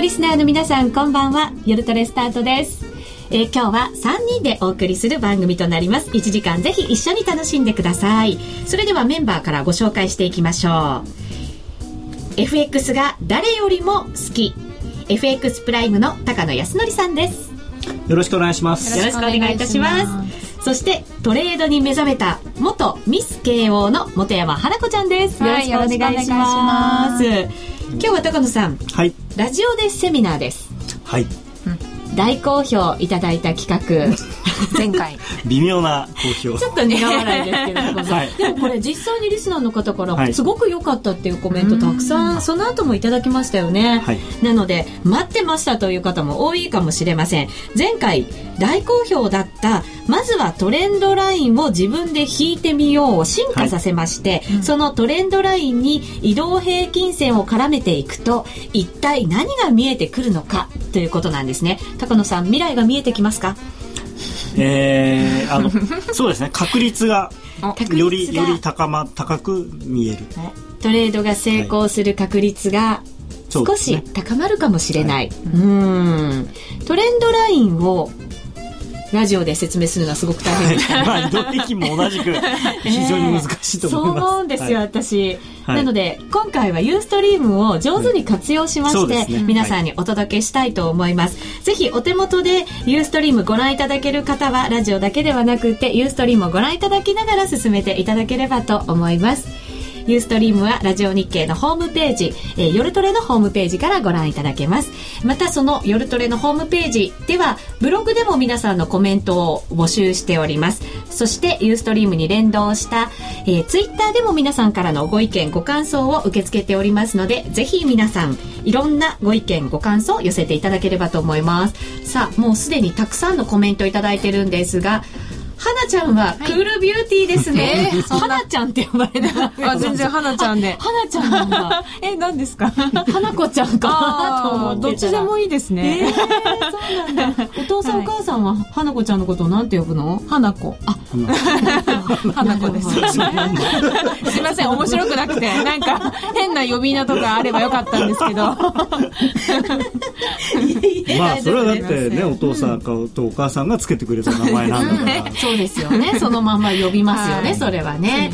のリスナーの皆さんこんばんは。夜トレスタートです。えー、今日は3人でお送りする番組となります。1時間ぜひ一緒に楽しんでください。それではメンバーからご紹介していきましょう。FX が誰よりも好き。FX プライムの高野康則さんです。よろしくお願いします。よろしくお願いいたします。そしてトレードに目覚めた元ミス慶応の本山花子ちゃんです、よろしくお願いします今日は高野さん、はい、ラジオでセミナーです。はい大好評いただいた企画。前回。微妙な好評。ちょっと苦笑いですけれども、はい、でもこれ実際にリスナーの方からすごく良かったっていうコメントたくさんその後もいただきましたよね、はい、なので待ってましたという方も多いかもしれません。前回大好評だったまずはトレンドラインを自分で引いてみようを進化させまして、はい、そのトレンドラインに移動平均線を絡めていくと一体何が見えてくるのかということなんですね高野さん未来が見えてきますか？えー、あの そうですね。確率がよりより高ま高く見える。トレードが成功する確率が少し高まるかもしれない、はい、うん。トレンドラインをラジオで説明するのはすごく大変で。す、まあ移動的も同じく 非常に難しいと思います、そう思うんですよ、はい、私、はい、なので今回はユーストリームを上手に活用しまして、ね、皆さんにお届けしたいと思います、はい、ぜひお手元でユーストリームご覧いただける方はラジオだけではなくてユーストリームをご覧いただきながら進めていただければと思いますユーストリームはラジオ日経のホームページ、えー、夜トレのホームページからご覧いただけます。またその夜トレのホームページでは、ブログでも皆さんのコメントを募集しております。そしてユーストリームに連動した、えー、ツイッターでも皆さんからのご意見、ご感想を受け付けておりますので、ぜひ皆さん、いろんなご意見、ご感想を寄せていただければと思います。さあ、もうすでにたくさんのコメントいただいてるんですが、花ちゃんはクールビューティーですね。花ちゃんって呼ばれた。あ、全然花ちゃんで。花ちゃんなんだ。え、何ですか？花子ちゃんかどっちでもいいですね。えそうなんだ。お父さんお母さんは花子ちゃんのことをなんて呼ぶの？花子。あ、花子です。すいません、面白くなくて、なんか変な呼び名とかあればよかったんですけど。まあ、それはだってね、お父さんかお母さんがつけてくれた名前なんだから。そうですよね。そのまま呼びますよね、はい、それはね。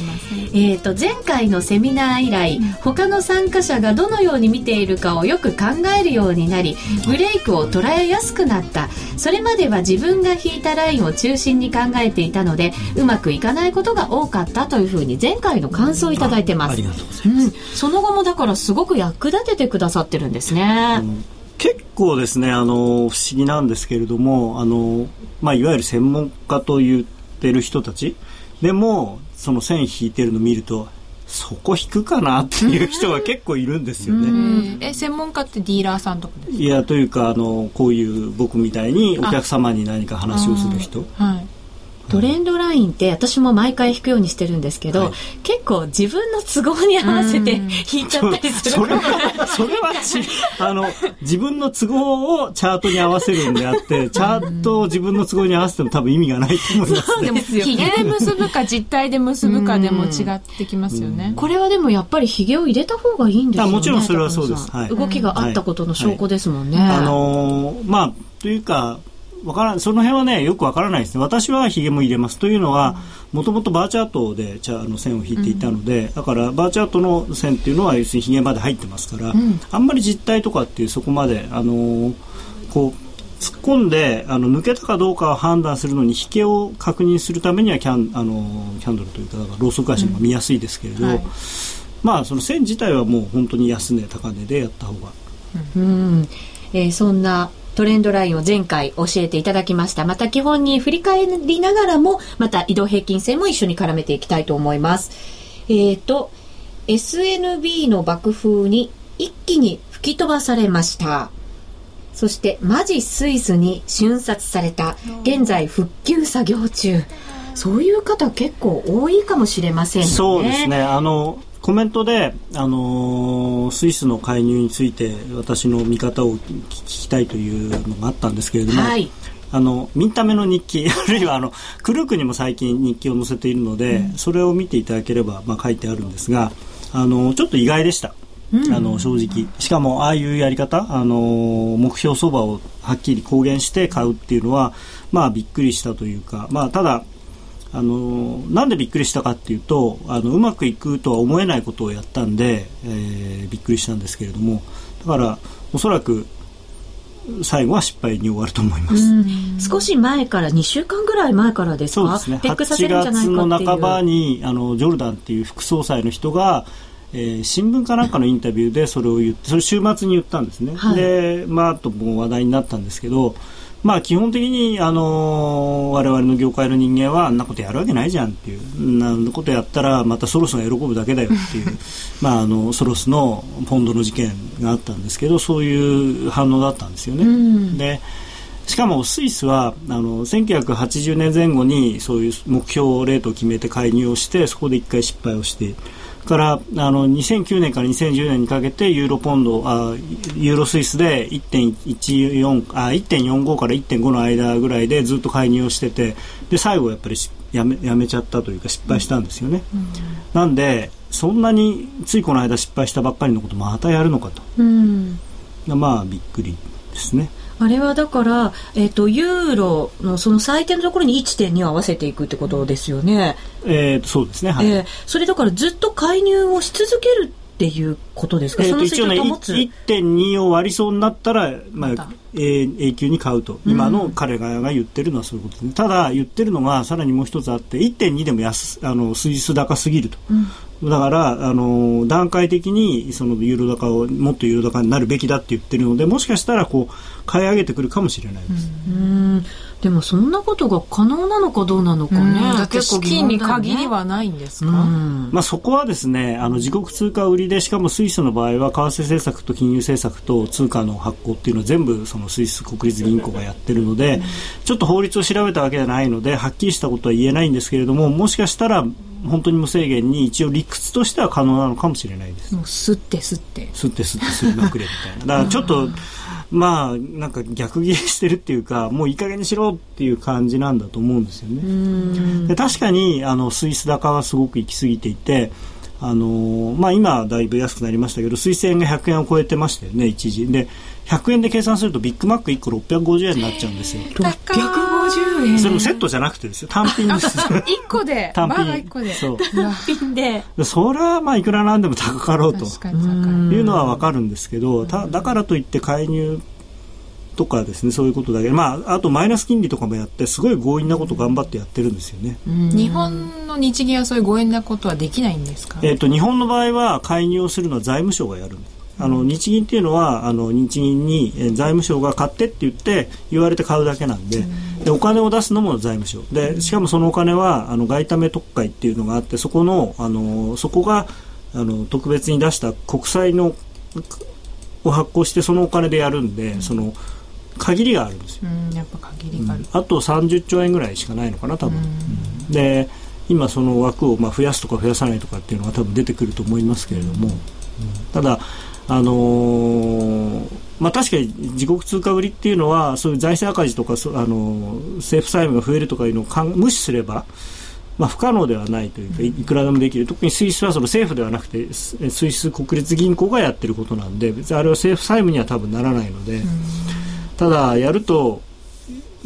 えーと、前回のセミナー以来、うん、他の参加者がどのように見ているかをよく考えるようになりブレイクを捉えやすくなった。それまでは自分が引いたラインを中心に考えていたのでうまくいかないことが多かったというふうに前回の感想をいただいてます。ありがとうございます、うん、その後もだからすごく役立ててくださってるんですね、うん結構ですねあの不思議なんですけれどもあの、まあ、いわゆる専門家と言ってる人たちでもその線引いてるの見るとそこ引くかなっていう人が結構いるんですよね。え専門家ってディーラーさんとかですか？いやというかあのこういう僕みたいにお客様に何か話をする人。はい、トレンドラインって私も毎回引くようにしてるんですけど、はい、結構自分の都合に合わせて引いちゃったりするそれはそれはち あの自分の都合をチャートに合わせるんであってチャートを自分の都合に合わせても多分意味がないと思います、ね、ですよヒゲで結ぶか実体で結ぶかでも違ってきますよね。これはでもやっぱりヒゲを入れた方がいいんですよねもちろんそれはそうです、はい、動きがあったことの証拠ですもんね、はい、あのー、まあというかわからその辺はねよくわからないですね。私はひげも入れます。というのはもともとバーチャートであの線を引いていたので、うん、だからバーチャートの線っていうのは要するにひげまで入ってますから、うん、あんまり実態とかっていうそこまであのー、こう突っ込んであの抜けたかどうかを判断するのに引けを確認するためにはキャンあのキャンドルというかローソク足の方が見やすいですけれど、うん。はい、まあその線自体はもう本当に安値高値でやった方が。うん、えー、そんなトレンドラインを前回教えていただきました。また基本に振り返りながらも、また移動平均線も一緒に絡めていきたいと思います。えっ、ー、と、SNB の爆風に一気に吹き飛ばされました。そしてマジスイスに瞬殺された。現在復旧作業中。そういう方結構多いかもしれませんね。そうですね。あのコメントで、あのー、スイスの介入について私の見方を聞きたいというのがあったんですけれども、はい、あのミンタメの日記 あるいはあのクルークにも最近日記を載せているので、うん、それを見ていただければ、まあ、書いてあるんですがあのちょっと意外でした。あの正直。しかもああいうやり方あの目標相場をはっきり公言して買うっていうのはまあびっくりしたというかまあただあのなんでびっくりしたかっていうとあのうまくいくとは思えないことをやったんで、えー、びっくりしたんですけれどもだからおそらく最後は失敗に終わると思います。少し前から2週間ぐらい前からですか？そうですね。8月の半ばにあのジョルダンっていう副総裁の人がえー、新聞かなんかのインタビューでそれを言ってそれ週末に言ったんですね、はい、でまあとも話題になったんですけどまあ基本的にあの我々の業界の人間はあんなことやるわけないじゃんっていう。なんことやったらまたソロスが喜ぶだけだよっていう。まああのソロスのポンドの事件があったんですけどそういう反応だったんですよね。うん、でしかもスイスはあの1980年前後にそういう目標レートを決めて介入をしてそこで一回失敗をしてからあの2009年から2010年にかけてユーロポンドあユーロスイスで1.14あ1.45から1.5の間ぐらいでずっと介入をしててで最後やっぱりやめやめちゃったというか失敗したんですよね、うん、なんでそんなについこの間失敗したばっかりのことまたやるのかと、うん、まあびっくりですね。あれはだから、えっ、ー、と、ユーロのその最低のところに1.2を合わせていくってことですよね。えー、そうですね。はい。えー、それだからずっと介入をし続けるっていうことですか、えー、と一応ね、1.2を割りそうになったら、まあ、えー、永久に買うと、今の彼が言ってるのはそういうことですね、ただ言ってるのがさらにもう一つあって、1.2でも安あのスイス高すぎると、うん、だからあの段階的にそのユーロ高をもっとユーロ高になるべきだって言ってるので、もしかしたらこう買い上げてくるかもしれないです。うんでもそんなことが可能なのかどうなのかね。結構金に限りはないんですか、まあ、そこはですねあの自国通貨売りでしかもスイスの場合は為替政策と金融政策と通貨の発行っていうのは全部そのスイス国立銀行がやってるので、ちょっと法律を調べたわけじゃないのではっきりしたことは言えないんですけれどももしかしたら本当に無制限に一応理屈としては可能なのかもしれないです。もう吸って吸って。吸って吸って吸いまくれみたいな。だからちょっと、まあ、なんか逆ギレしてるっていうか、もういい加減にしろっていう感じなんだと思うんですよね。で確かに、あの、スイス高はすごく行き過ぎていて、あのまあ、今だいぶ安くなりましたけどスイス円が100円を超えてましたよね一時で100円で計算するとビッグマック1個650円になっちゃうんですよ。650円。それもセットじゃなくてですよ。単品です。1個で。単品。1個で。そう。単品で。それはまあいくらなんでも高かろうと。い。うのは分かるんですけどただからといって介入とかですねそういうことだけ。まああとマイナス金利とかもやってすごい強引なこと頑張ってやってるんですよね。日本の日銀はそういう強引なことはできないんですか、えーと、日本の場合は介入をするのは財務省がやるんですあの日銀っていうのはあの日銀に財務省が買ってって言って言われて買うだけなんででお金を出すのも財務省。でしかもそのお金はあの外為特会っていうのがあってそこのあのそこがあの特別に出した国債のを発行してそのお金でやるんで、その限りがあるんですよ。やっぱ限りがある、あと30兆円ぐらいしかないのかな多分。で今その枠をまあ増やすとか増やさないとかっていうのは多分出てくると思いますけれども、ただあのー、まあ、確かに自国通貨売りっていうのはそういう財政赤字とか、あのー、政府債務が増えるとかいうのを無視すれば、まあ、不可能ではないというかいくらでもできる特にスイスはその政府ではなくてスイス国立銀行がやってることなんで別にあれは政府債務には多分ならないので。ただやると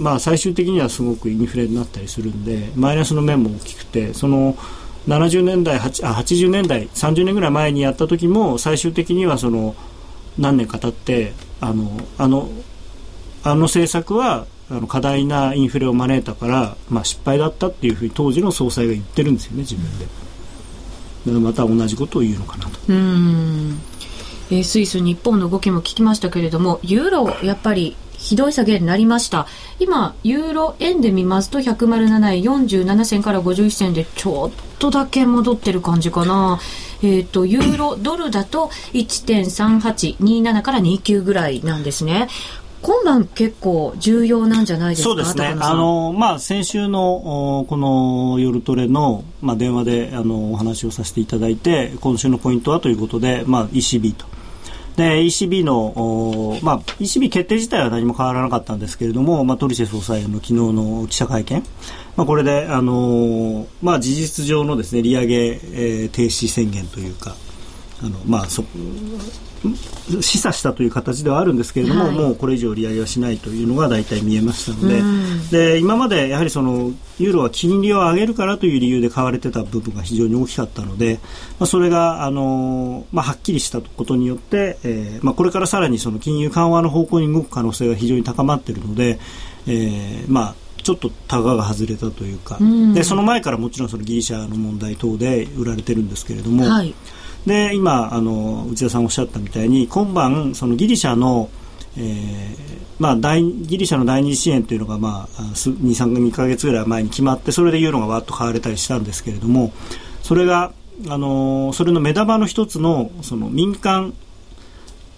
まあ、最終的にはすごくインフレになったりするんでマイナスの面も大きくてその70年代あ80年代30年ぐらい前にやった時も最終的にはその何年か経ってあのあのあの政策はあの過大なインフレを招いたから、まあ、失敗だったっていうふうに当時の総裁が言ってるんですよね自分で。だからまた同じことを言うのかなと。うんえー、スイス、日本の動きも聞きましたけれども、ユーロ、やっぱりひどい下げになりました。今、ユーロ円で見ますと、107円47銭から51銭でちょっとだけ戻ってる感じかな。えっ、ー、と、ユーロドルだと1.3827から29ぐらいなんですね。今晩結構重要なんじゃないですか？そうですね。あの、まあ、先週の、この夜トレの、まあ、電話で、あの、お話をさせていただいて、今週のポイントはということで、まあ、ECB と。で ECB の、まあ、ECB 決定自体は何も変わらなかったんですけれども、まあ、トリシェ総裁の昨日の記者会見、まあ、これで、あのまあ、事実上のですね利上げ、えー、停止宣言というか、あのまあそ示唆したという形ではあるんですけれども、はい、もうこれ以上利上げはしないというのが大体見えましたので。で今までやはりそのユーロは金利を上げるからという理由で買われてた部分が非常に大きかったので、まあ、それがあの、まあ、はっきりしたことによって、えーまあ、これからさらにその金融緩和の方向に動く可能性が非常に高まっているので、えーまあ、ちょっとタガが外れたというか、うでその前からもちろんそのギリシャの問題等で売られてるんですけれども、はい、で今あの内田さんおっしゃったみたいに今晩そのギリシャのえーまあ、第ギリシャの第二次支援というのが、まあ、23か月ぐらい前に決まってそれでユーロがわっと買われたりしたんですけれどもそれが、あのそれの目玉の一つのその民間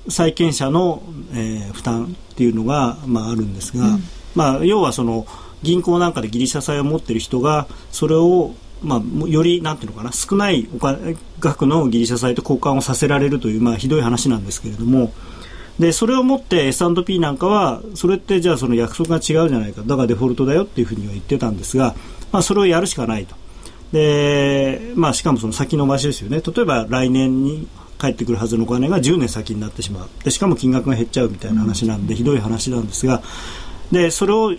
債権者の、えー、負担っていうのが、まあ、あるんですが、うん、まあ、要はその銀行なんかでギリシャ債を持っている人がそれをまあ、よりなんていうのかな少ないお金額のギリシャ債と交換をさせられるという、まあ、ひどい話なんですけれどもでそれをもって S&P なんかはそれってじゃあその約束が違うじゃないか。だからデフォルトだよっていうふうには言ってたんですが、まあ、それをやるしかないと。で、まあ、しかもその先延ばしですよね。例えば来年に返ってくるはずのお金が10年先になってしまう。でしかも金額が減っちゃうみたいな話なんで、ひどい話なんですがでそれを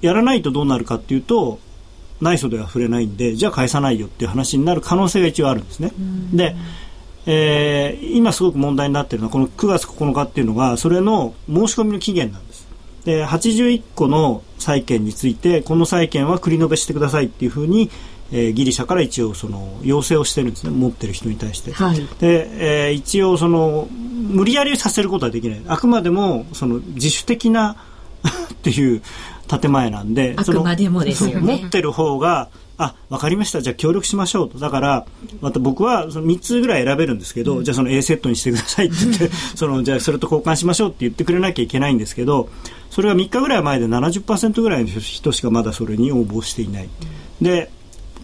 やらないとどうなるかっていうと内緒では触れないんでじゃあ返さないよっていう話になる可能性が一応あるんですね。でえー、今すごく問題になっているのはこの9月9日っていうのがそれの申し込みの期限なんです。で81個の債券についてこの債券は繰り延べしてくださいっていうふうに、えー、ギリシャから一応その要請をしてるんですね。持ってる人に対して、はい、で、えー、一応その無理やりさせることはできない。あくまでもその自主的な っていう建前なんであくまでもですよね。持ってる方があ分かりました。じゃあ協力しましょうと。だからまた僕はその3つぐらい選べるんですけど、うん、じゃあその A セットにしてくださいって言って そのじゃあそれと交換しましょうって言ってくれなきゃいけないんですけどそれが3日ぐらい前で70%ぐらいの人しかまだそれに応募していない。で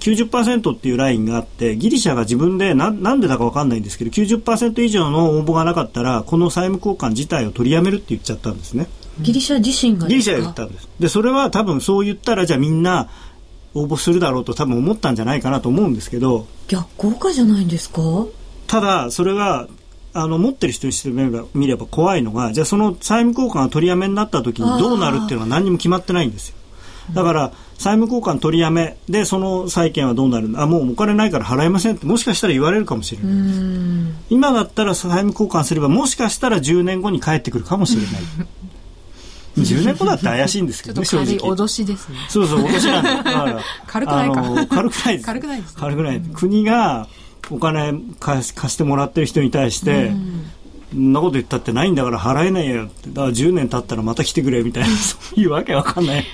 90%っていうラインがあってギリシャが自分でななんでだか分かんないんですけど90%以上の応募がなかったらこの債務交換自体を取りやめるって言っちゃったんですね。ギリシャ自身がギリシャが言ったんです。でそれは多分そう言ったらじゃあみんな応募するだろうと多分思ったんじゃないかなと思うんですけど。逆効果じゃないんですか？ただそれがあの持ってる人にしてみれば見れば怖いのがじゃあその債務交換が取りやめになった時にどうなるっていうのは何にも決まってないんですよ。だから債務交換取りやめでその債権はどうなるあもうお金ないから払えませんってもしかしたら言われるかもしれない。今だったら債務交換すればもしかしたら10年後に帰ってくるかもしれない 10年後だって怪しいんですけどね、正直。脅しですね。そうそう、脅しなんだ。だから 軽くないか。軽くないです。軽くないです、軽くない。国がお金貸してもらってる人に対して、そんなこと言ったってないんだから払えないよって。だから10年経ったらまた来てくれみたいな、そういうわけわかんない。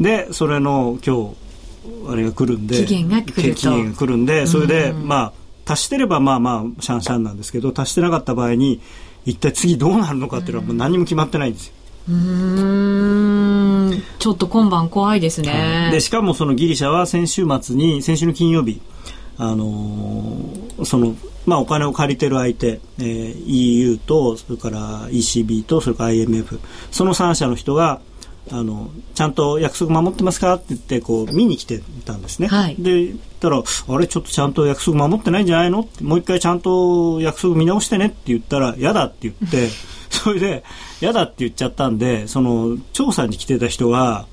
で、それの今日、あれが来るんで。期限が来る期限が来るんで、それで、まあ、足してればまあまあ、シャンシャンなんですけど、足してなかった場合に、一体次どうなるのかっていうのはもう何も決まってないんですよ。うん。ちょっと今晩怖いですね、でしかもそのギリシャは先週末に先週の金曜日あのー、そのまあ、お金を借りてる相手、えー、EU とそれから ECB とそれから IMF その3社の人があのちゃんと約束守ってますかって言ってこう見に来てたんですね、はい、でたらあれちょっとちゃんと約束守ってないんじゃないの？もう一回ちゃんと約束見直してねって言ったら嫌だって言って それで嫌だって言っちゃったんでその調査に来てた人が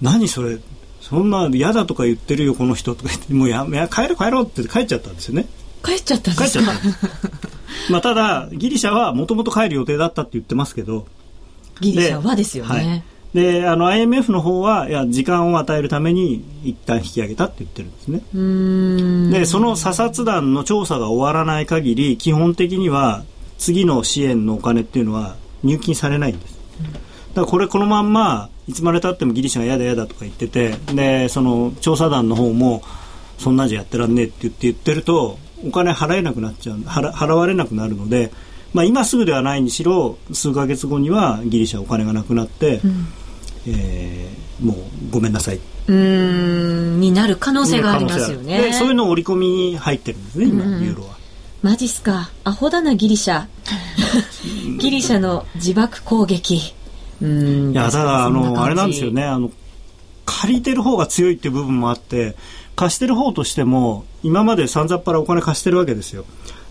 何それ？そんな嫌だとか言ってるよこの人とか言ってもうやや帰ろう帰ろうって帰っちゃったんですよね。帰っちゃったんですか？まあただギリシャはもともと帰る予定だったって言ってますけどギリシャはですよね。であの IMF の方はいや時間を与えるために一旦引き上げたって言ってるんですね。でその査察団の調査が終わらない限り基本的には次の支援のお金っていうのは入金されないんです、だからこれこのまんまいつまでたってもギリシャが嫌だ嫌だとか言っててでその調査団の方もそんなんじゃやってらんねえって言って言ってるとお金払えなくなっちゃう払払われなくなるのでまあ、今すぐではないにしろ数か月後にはギリシャお金がなくなって、うん、えー、もうごめんなさい。うんになる可能性がありますよね。そういうのを織り込みに入ってるんですね今、ユーロは。マジっすか。アホだなギリシャ。ギリシャの自爆攻撃。うん。いやただあのあれなんですよね。あの借りてる方が強いっていう部分もあって貸してる方としても今までさんざっぱらお金貸してるわけですよ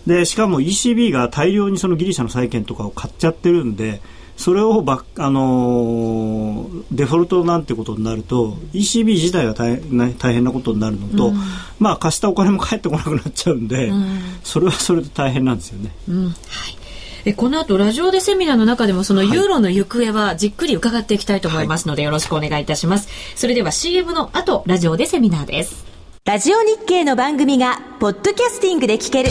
でしかも ECB が大量にそのギリシャの債券とかを買っちゃってるんでそれをば、あのー、デフォルトなんてことになると ECB 自体が大大変なことになるのと、うん、まあ貸したお金も返ってこなくなっちゃうんで、うん、それはそれで大変なんですよね。うん、はいえこの後ラジオでセミナーの中でもそのユーロの行方はじっくり伺っていきたいと思いますので、よろしくお願いいたします。それでは CM の後ラジオでセミナーです。ラジオ日経の番組がポッドキャスティングで聞ける。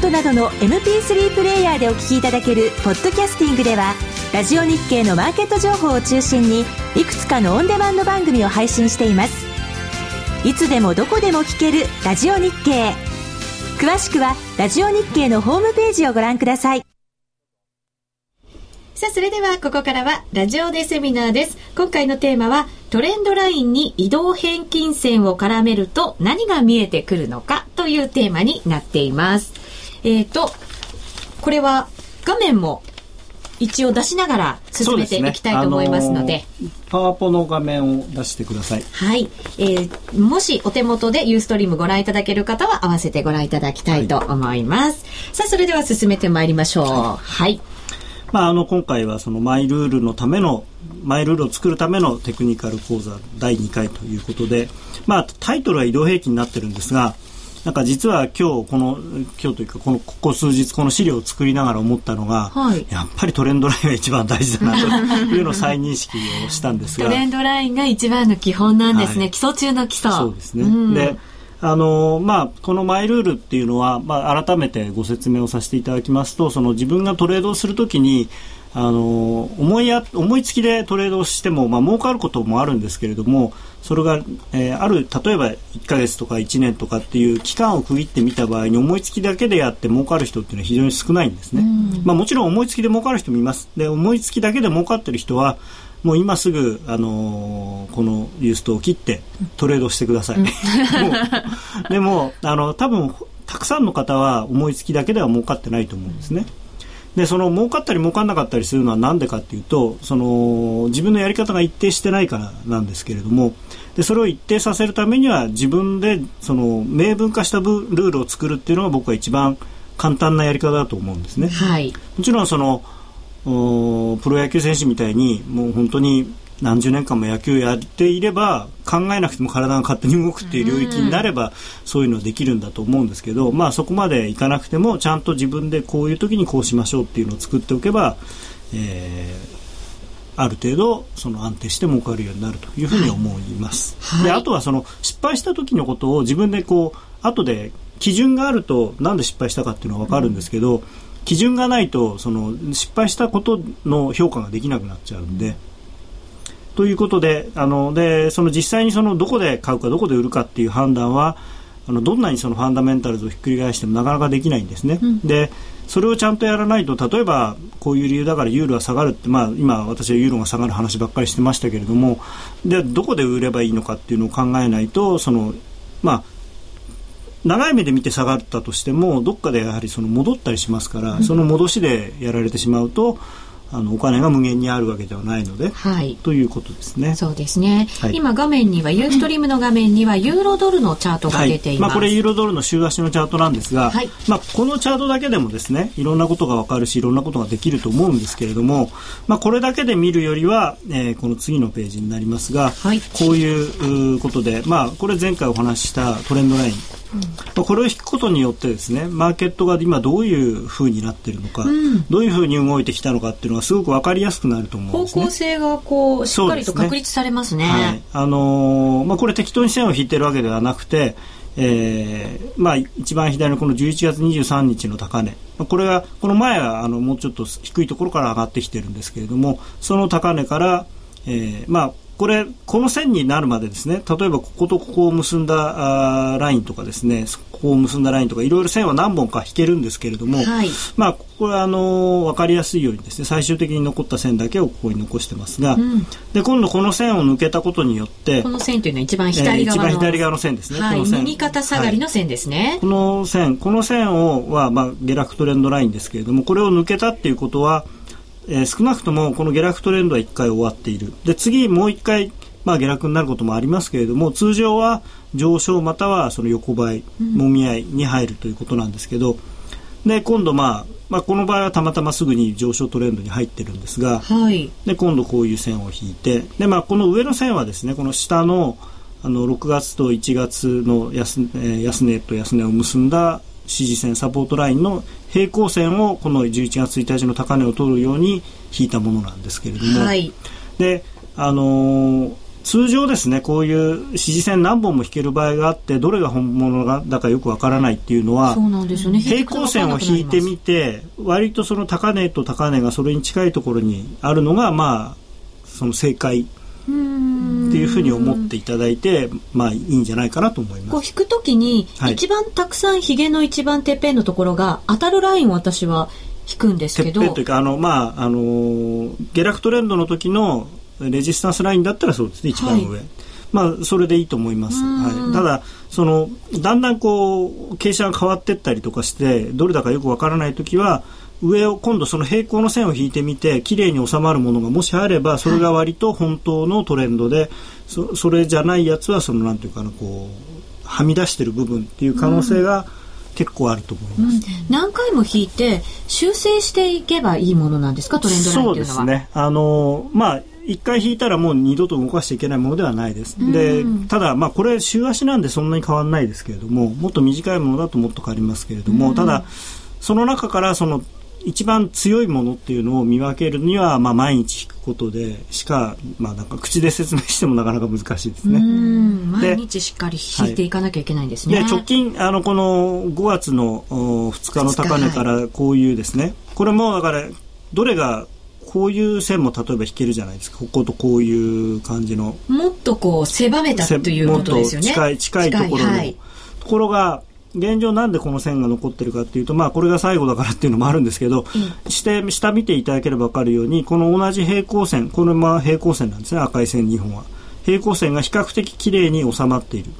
iPod などの MP3 プレイヤーでお聞きいただけるポッドキャスティングではラジオ日経のマーケット情報を中心にいくつかのオンデマンド番組を配信していますいつでもどこでも聞けるラジオ日経詳しくはラジオ日経のホームページをご覧くださいさあ、それではここからはラジオでセミナーです。今回のテーマはトレンドラインに移動平均線を絡めると何が見えてくるのかというテーマになっています。えっ、ー、と、これは画面も一応出しながら進めていきたいと思いますので、ねあのー、パワポの画面を出してください。はい、えー、もしお手元でユーストリームご覧いただける方は合わせてご覧いただきたいと思います、はい、さあそれでは進めてまいりましょう。はい、はいまあ、あの今回はそのマイルールのためのマイルールを作るためのテクニカル講座第2回ということで、まあ、タイトルは移動平均になってるんですがなんか実は今日この今日というかこのここ数日この資料を作りながら思ったのが、はい、やっぱりトレンドラインが一番大事だなと いうのを再認識をしたんですが。トレンドラインが一番の基本なんですね、はい、基礎中の基礎。そうですね、うん、であのまあ、このマイルールっていうのは、まあ、改めてご説明をさせていただきますとその自分がトレードをするときにあの思いや思いつきでトレードをしても、まあ儲かることもあるんですけれどもそれが、えー、ある例えば1か月とか1年とかっていう期間を区切ってみた場合に思いつきだけでやって儲かる人っていうのは非常に少ないんですね、まあ、もちろん思いつきで儲かる人もいます。で思いつきだけで儲かってる人はもう今すぐ、あのー、このユーストを切ってトレードしてください、でもあの多分たくさんの方は思いつきだけでは儲かってないと思うんですね、でその儲かったり儲かんなかったりするのは何でかっていうとその自分のやり方が一定してないからなんですけれどもでそれを一定させるためには自分でその明文化したルールを作るっていうのが僕は一番簡単なやり方だと思うんですね。はい、もちろんそのプロ野球選手みたいにもう本当に何十年間も野球やっていれば考えなくても体が勝手に動くっていう領域になればそういうのできるんだと思うんですけど、まあ、そこまでいかなくてもちゃんと自分でこういう時にこうしましょうっていうのを作っておけば、えー、ある程度その安定して儲かるようになるというふうに思います。はい、であとはその失敗した時のことを自分でこう後で基準があるとなんで失敗したかっていうのは分かるんですけど、うん、基準がないとその失敗したことの評価ができなくなっちゃうんで。ということであのでその実際にそのどこで買うかどこで売るかっていう判断はあのどんなにそのファンダメンタルズをひっくり返してもなかなかできないんですね。うん、でそれをちゃんとやらないと例えばこういう理由だからユーロは下がるって、まあ、今私はユーロが下がる話ばっかりしてましたけれどもでどこで売ればいいのかっていうのを考えないとそのまあ長い目で見て下がったとしてもどっかでやはりその戻ったりしますから、うん、その戻しでやられてしまうとあのお金が無限にあるわけではないので、はい、ということですね。そうですね。はい、今画面にはユーストリームの画面にはユーロドルのチャートが出ています。はい、まあこれユーロドルの週足のチャートなんですが、はい、まあこのチャートだけでもですね、いろんなことがわかるし、いろんなことができると思うんですけれども、まあこれだけで見るよりは、えー、この次のページになりますが、はい、こういうことで、まあこれ前回お話ししたトレンドライン。うん、これを引くことによってですねマーケットが今どういうふうになっているのか、うん、どういうふうに動いてきたのかっていうのがすごく分かりやすくなると思うんですね。方向性がこうしっかりと確立されますね。すねはい、あのー、まあ、これ適当に線を引いてるわけではなくてえーまあ、一番左のこの11月23日の高値、これはこの前はあのもうちょっと低いところから上がってきてるんですけれどもその高値から、えーまあ、これこの線になるまでですね例えばこことここを結んだあラインとかですねここを結んだラインとかいろいろ線は何本か引けるんですけれども、はい、まあこれはあの分かりやすいようにですね最終的に残った線だけをここに残してますが、うん、で今度この線を抜けたことによってこの線というのは一番左側の、えー、一番左側の線ですね、はい、右肩下がりの線ですね、はい、この線この線をは、まあ、下落トレンドラインですけれどもこれを抜けたっていうことはえー、少なくともこの下落トレンドは1回終わっている。で次もう1回まあ、下落になることもありますけれども通常は上昇またはその横ばい、もみ合いに入るということなんですけどで今度、まあ、まあこの場合はたまたますぐに上昇トレンドに入ってるんですが、はい、で今度こういう線を引いてで、まあ、この上の線はですねこの下のあの6月と1月の安,、えー、安値と安値を結んだ支持線サポートラインの平行線をこの11月1日の高値を取るように引いたものなんですけれども、はい、であのー通常ですねこういう指示線何本も引ける場合があってどれが本物だかよくわからないっていうのはそうなんですよ、ね、平行線を引いてみて割とその高値と高値がそれに近いところにあるのがまあその正解っていうふうに思っていただいてまあいいんじゃないかなと思います。こう引くときに、一番たくさんひげの一番てっぺんのところが当たるラインを私は引くんですけど。てっぺんというかあのまああの下落トレンドの時のレジスタンスラインだったらそうですね一番上、はい、まあそれでいいと思います、はい、ただそのだんだんこう傾斜が変わっていったりとかしてどれだかよくわからない時は上を今度その平行の線を引いてみて綺麗に収まるものがもしあればそれが割と本当のトレンドで、はい、そそれじゃないやつはそのなんていうかなこうはみ出してる部分っていう可能性が、結構あると思います、うん、何回も引いて修正していけばいいものなんですか？トレンドラインっていうのは。そうですね。あのまあ1回引いたらもう二度と動かしていけないものではないです。でただ、まあ、これ週足なんでそんなに変わらないですけれどももっと短いものだともっと変わりますけれども、ただその中からその一番強いものっていうのを見分けるには、まあ、毎日引くことでしか,、まあ、なんか口で説明してもなかなか難しいですね。毎日しっかり引いていかなきゃいけないんですね。はい、で直近あのこの5月の2日の高値からこういうですね、これもだからどれがこういう線も例えば引けるじゃないですか。こことこういう感じの。もっとこう狭めたということですよね。近い近いところの、はい、ところが現状なんでこの線が残ってるかっていうと、まあ、これが最後だからっていうのもあるんですけど、うん、して下見ていただければ分かるようにこの同じ平行線これま平行線なんですね赤い線2本は。平行線が比較的きれいに収まっている。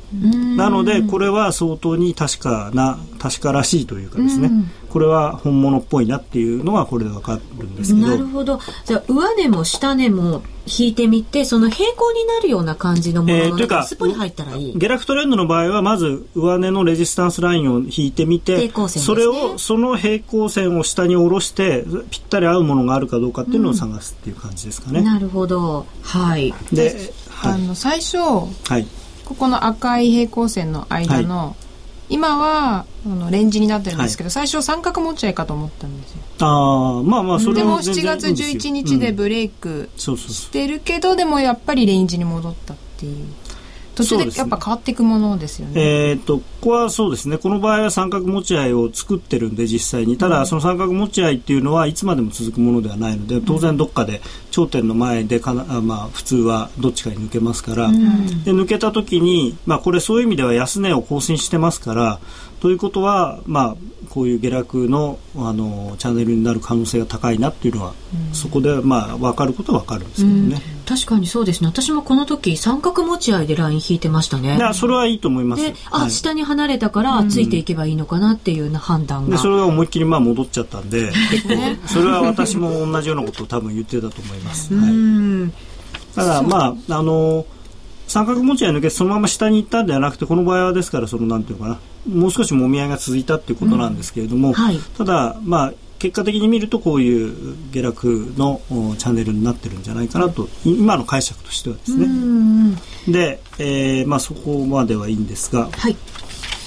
なのでこれは相当に確かな確からしいというかですね。これは本物っぽいなっていうのがこれでわかるんですけど。なるほど。じゃあ上根も下根も引いてみてその平行になるような感じのものの中スポに入ったらいい、下落トレンドの場合はまず上根のレジスタンスラインを引いてみて、ね、それをその平行線を下に下ろしてぴったり合うものがあるかどうかっていうのを探すっていう感じですかね、うん、なるほど。はい。であの最初、はい、ここの赤い平行線の間の、はい、今はあのレンジになってるんですけど、はい、最初三角持ち合いかと思ったんですよ。ああまあまあそれでも7月11日でブレイクしてるけど、でもやっぱりレンジに戻ったっていう。途中でやっぱ変わっていくものですよね。えっ、とここはそうですね。この場合は三角持ち合いを作ってるんで実際に。ただその三角持ち合いっていうのはいつまでも続くものではないので当然どっかで頂点の前でかな、まあ、普通はどっちかに抜けますから、うん、で抜けた時に、まあ、これそういう意味では安値を更新してますからということは、まあ、こういう下落のあのチャンネルになる可能性が高いなっていうのは、うん、そこで、まあ、分かることは分かるんですけどね、うん、確かにそうですね。私もこの時三角持ち合いでライン引いてましたね。いやそれはいいと思います。であ、はい、下に離れたからついていけばいいのかなっていう判断が、でそれが思いっきりまあ戻っちゃったんで 結構それは私も同じようなことを多分言ってたと思います、はい、ただまああの三角持ち合い抜けそのまま下に行ったんではなくてこの場合はですからそのなんていうかな。もう少しもみ合いが続いたっていうことなんですけれども、うん。はい、ただ、まあ、結果的に見るとこういう下落のチャンネルになってるんじゃないかなと今の解釈としてはですね。で、えーまあ、そこまではいいんですが、はい、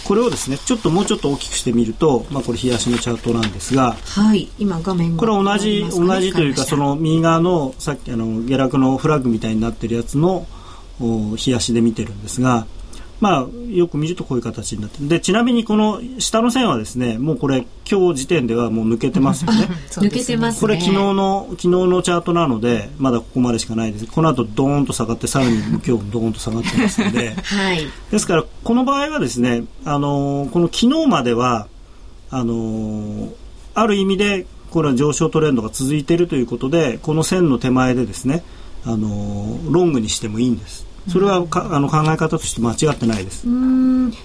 これをですねちょっともうちょっと大きくしてみると、まあ、これ冷やしのチャートなんですが、はい、今画面これは同じ、同じというかその右側のさっきあの下落のフラッグみたいになってるやつの冷やしで見てるんですがまあ、よく見るとこういう形になってでちなみにこの下の線はですねもうこれ今日時点ではもう抜けてますよね。抜けてます、ね、これ昨日の昨日のチャートなのでまだここまでしかないです。この後ドーンと下がってさらに今日もドーンと下がってますので、はい、ですからこの場合はですねあのこの昨日まではあのある意味でこれは上昇トレンドが続いているということでこの線の手前でですねあのロングにしてもいいんですそれはかあの考え方として間違ってないです。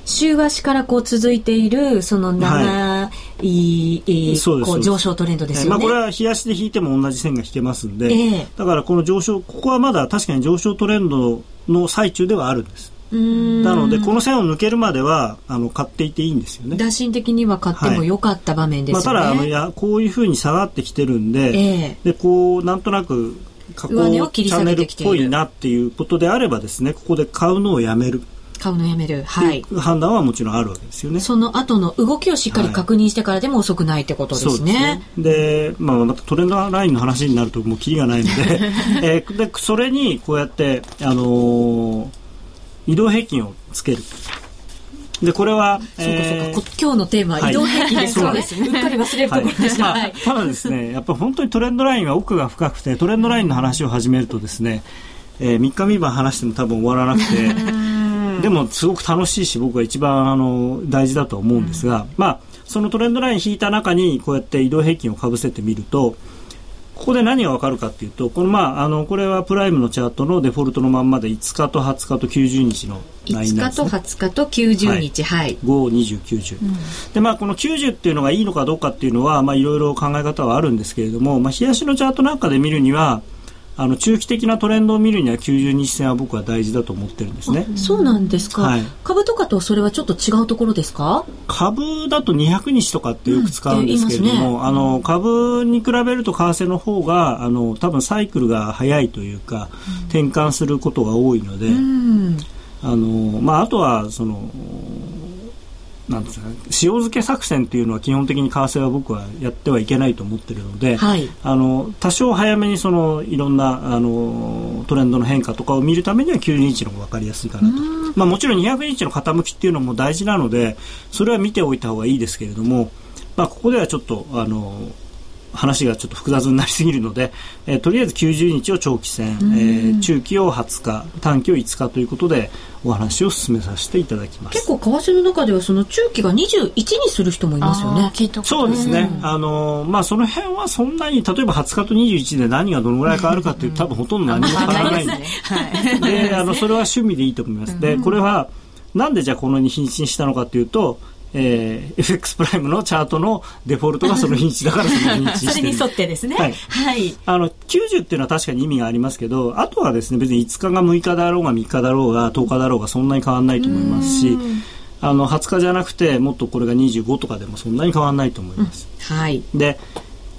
週足からこう続いているその長い、はい、こう上昇トレンドですよね。まあこれは日足で引いても同じ線が引けますんで、えー、だからこの上昇ここはまだ確かに上昇トレンドの最中ではあるんです。なのでこの線を抜けるまではあの買っていていいんですよね。打診的には買っても良かった場面ですよね。はいまあ、ただあのやこういうふうに下がってきてるんで、えー、でこうなんとなく加工チャンネルっぽいなっていうことであればですねここで買うのをやめる買うのやめる、はい、判断はもちろんあるわけですよね。その後の動きをしっかり確認してからでも遅くないってことですね。で、ね、まあ、またトレンドラインの話になるともうキリがないので えー、でそれにこうやって、あのー、移動平均をつける。で、これは、そうかそうか、今日のテーマは移動平均ですよね。うっかり忘れるところでした。はい。ただですね、やっぱ本当にトレンドラインは奥が深くて、トレンドラインの話を始めるとですね、えー、3日3晩話しても多分終わらなくて、でもすごく楽しいし、僕は一番あの大事だと思うんですが、まあ、そのトレンドライン引いた中にこうやって移動平均をかぶせてみると、ここで何がわかるかっていうと、このまあ、あの、これはプライムのチャートのデフォルトのまんまで5日と20日と90日のラインなんです、ね、5日と20日と90日、はい。はい、5、20、90、うん、で、まあ、この90っていうのがいいのかどうかっていうのは、まあ、いろいろ考え方はあるんですけれども、まあ、冷やしのチャートなんかで見るには、あの中期的なトレンドを見るには90日線は僕は大事だと思ってるんですね。そうなんですか、はい、株とかとそれはちょっと違うところですか？株だと200日とかってよく使うんですけれども、うんね、あの株に比べると為替の方があの多分サイクルが早いというか、うん、転換することが多いので、うん、あのまあ、あとはそのなんですか塩漬け作戦っていうのは基本的に為替は僕はやってはいけないと思ってるので、はい、あの多少早めにそのいろんなあのトレンドの変化とかを見るためには90日の方が分かりやすいかなと、まあ、もちろん200日の傾きっていうのも大事なのでそれは見ておいた方がいいですけれども、まあ、ここではちょっとあの話がちょっと複雑になりすぎるので、えー、とりあえず90日を長期戦、えー、中期を20日短期を5日ということでお話を進めさせていただきます。結構為替の中ではその中期が21にする人もいますよね。そうですね、あのまあ、その辺はそんなに例えば20日と21で何がどのぐらい変わるかっていう多分ほとんど何も変わらないんで。であのそれは趣味でいいと思います、でこれはなんでじゃあこの日にちにしたのかというとえー、FX プライムのチャートのデフォルトがその日にちだからその日にち それに沿ってですね。はい。はい、あの、90っていうのは確かに意味がありますけど、あとはですね、別に5日が6日だろうが3日だろうが10日だろうがそんなに変わらないと思いますし、あの、20日じゃなくて、もっとこれが25とかでもそんなに変わらないと思います。うん、はい。で、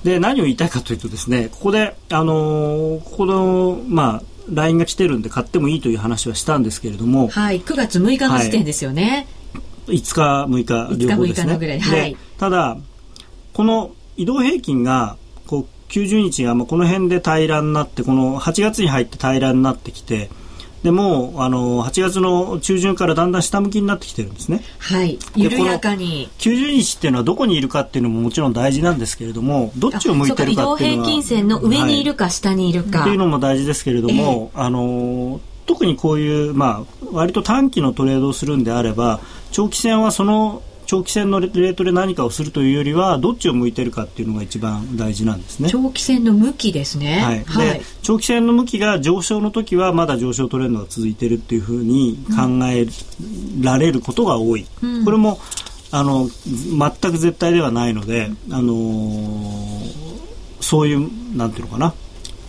で、何を言いたいかというとですね、ここで、あのー、ここの、まあ、ラインが来てるんで買ってもいいという話はしたんですけれども。はい、9月6日の時点ですよね。はい5日、6日両方ですね。はい、ただ、この移動平均がこう90日がこの辺で平らになって、この8月に入って平らになってきて、でもあの8月の中旬からだんだん下向きになってきてるんですね。はい。緩やかに。90日っていうのはどこにいるかっていうのももちろん大事なんですけれども、どっちを向いてるかっていうのは。移動平均線の上にいるか、下にいるか。っていうのも大事ですけれども、えー、あの特にこういう、まあ、割と短期のトレードをするんであれば、長期戦はその長期戦のレートで何かをするというよりはどっちを向いてるかっていうのが一番大事なんですね。長期戦の向きですね、はい、はい、で長期戦の向きが上昇の時はまだ上昇トレンドが続いてるっていうふうに考えられることが多い、うん、これもあの全く絶対ではないので、うん、あのー、そういうなんていうのかな。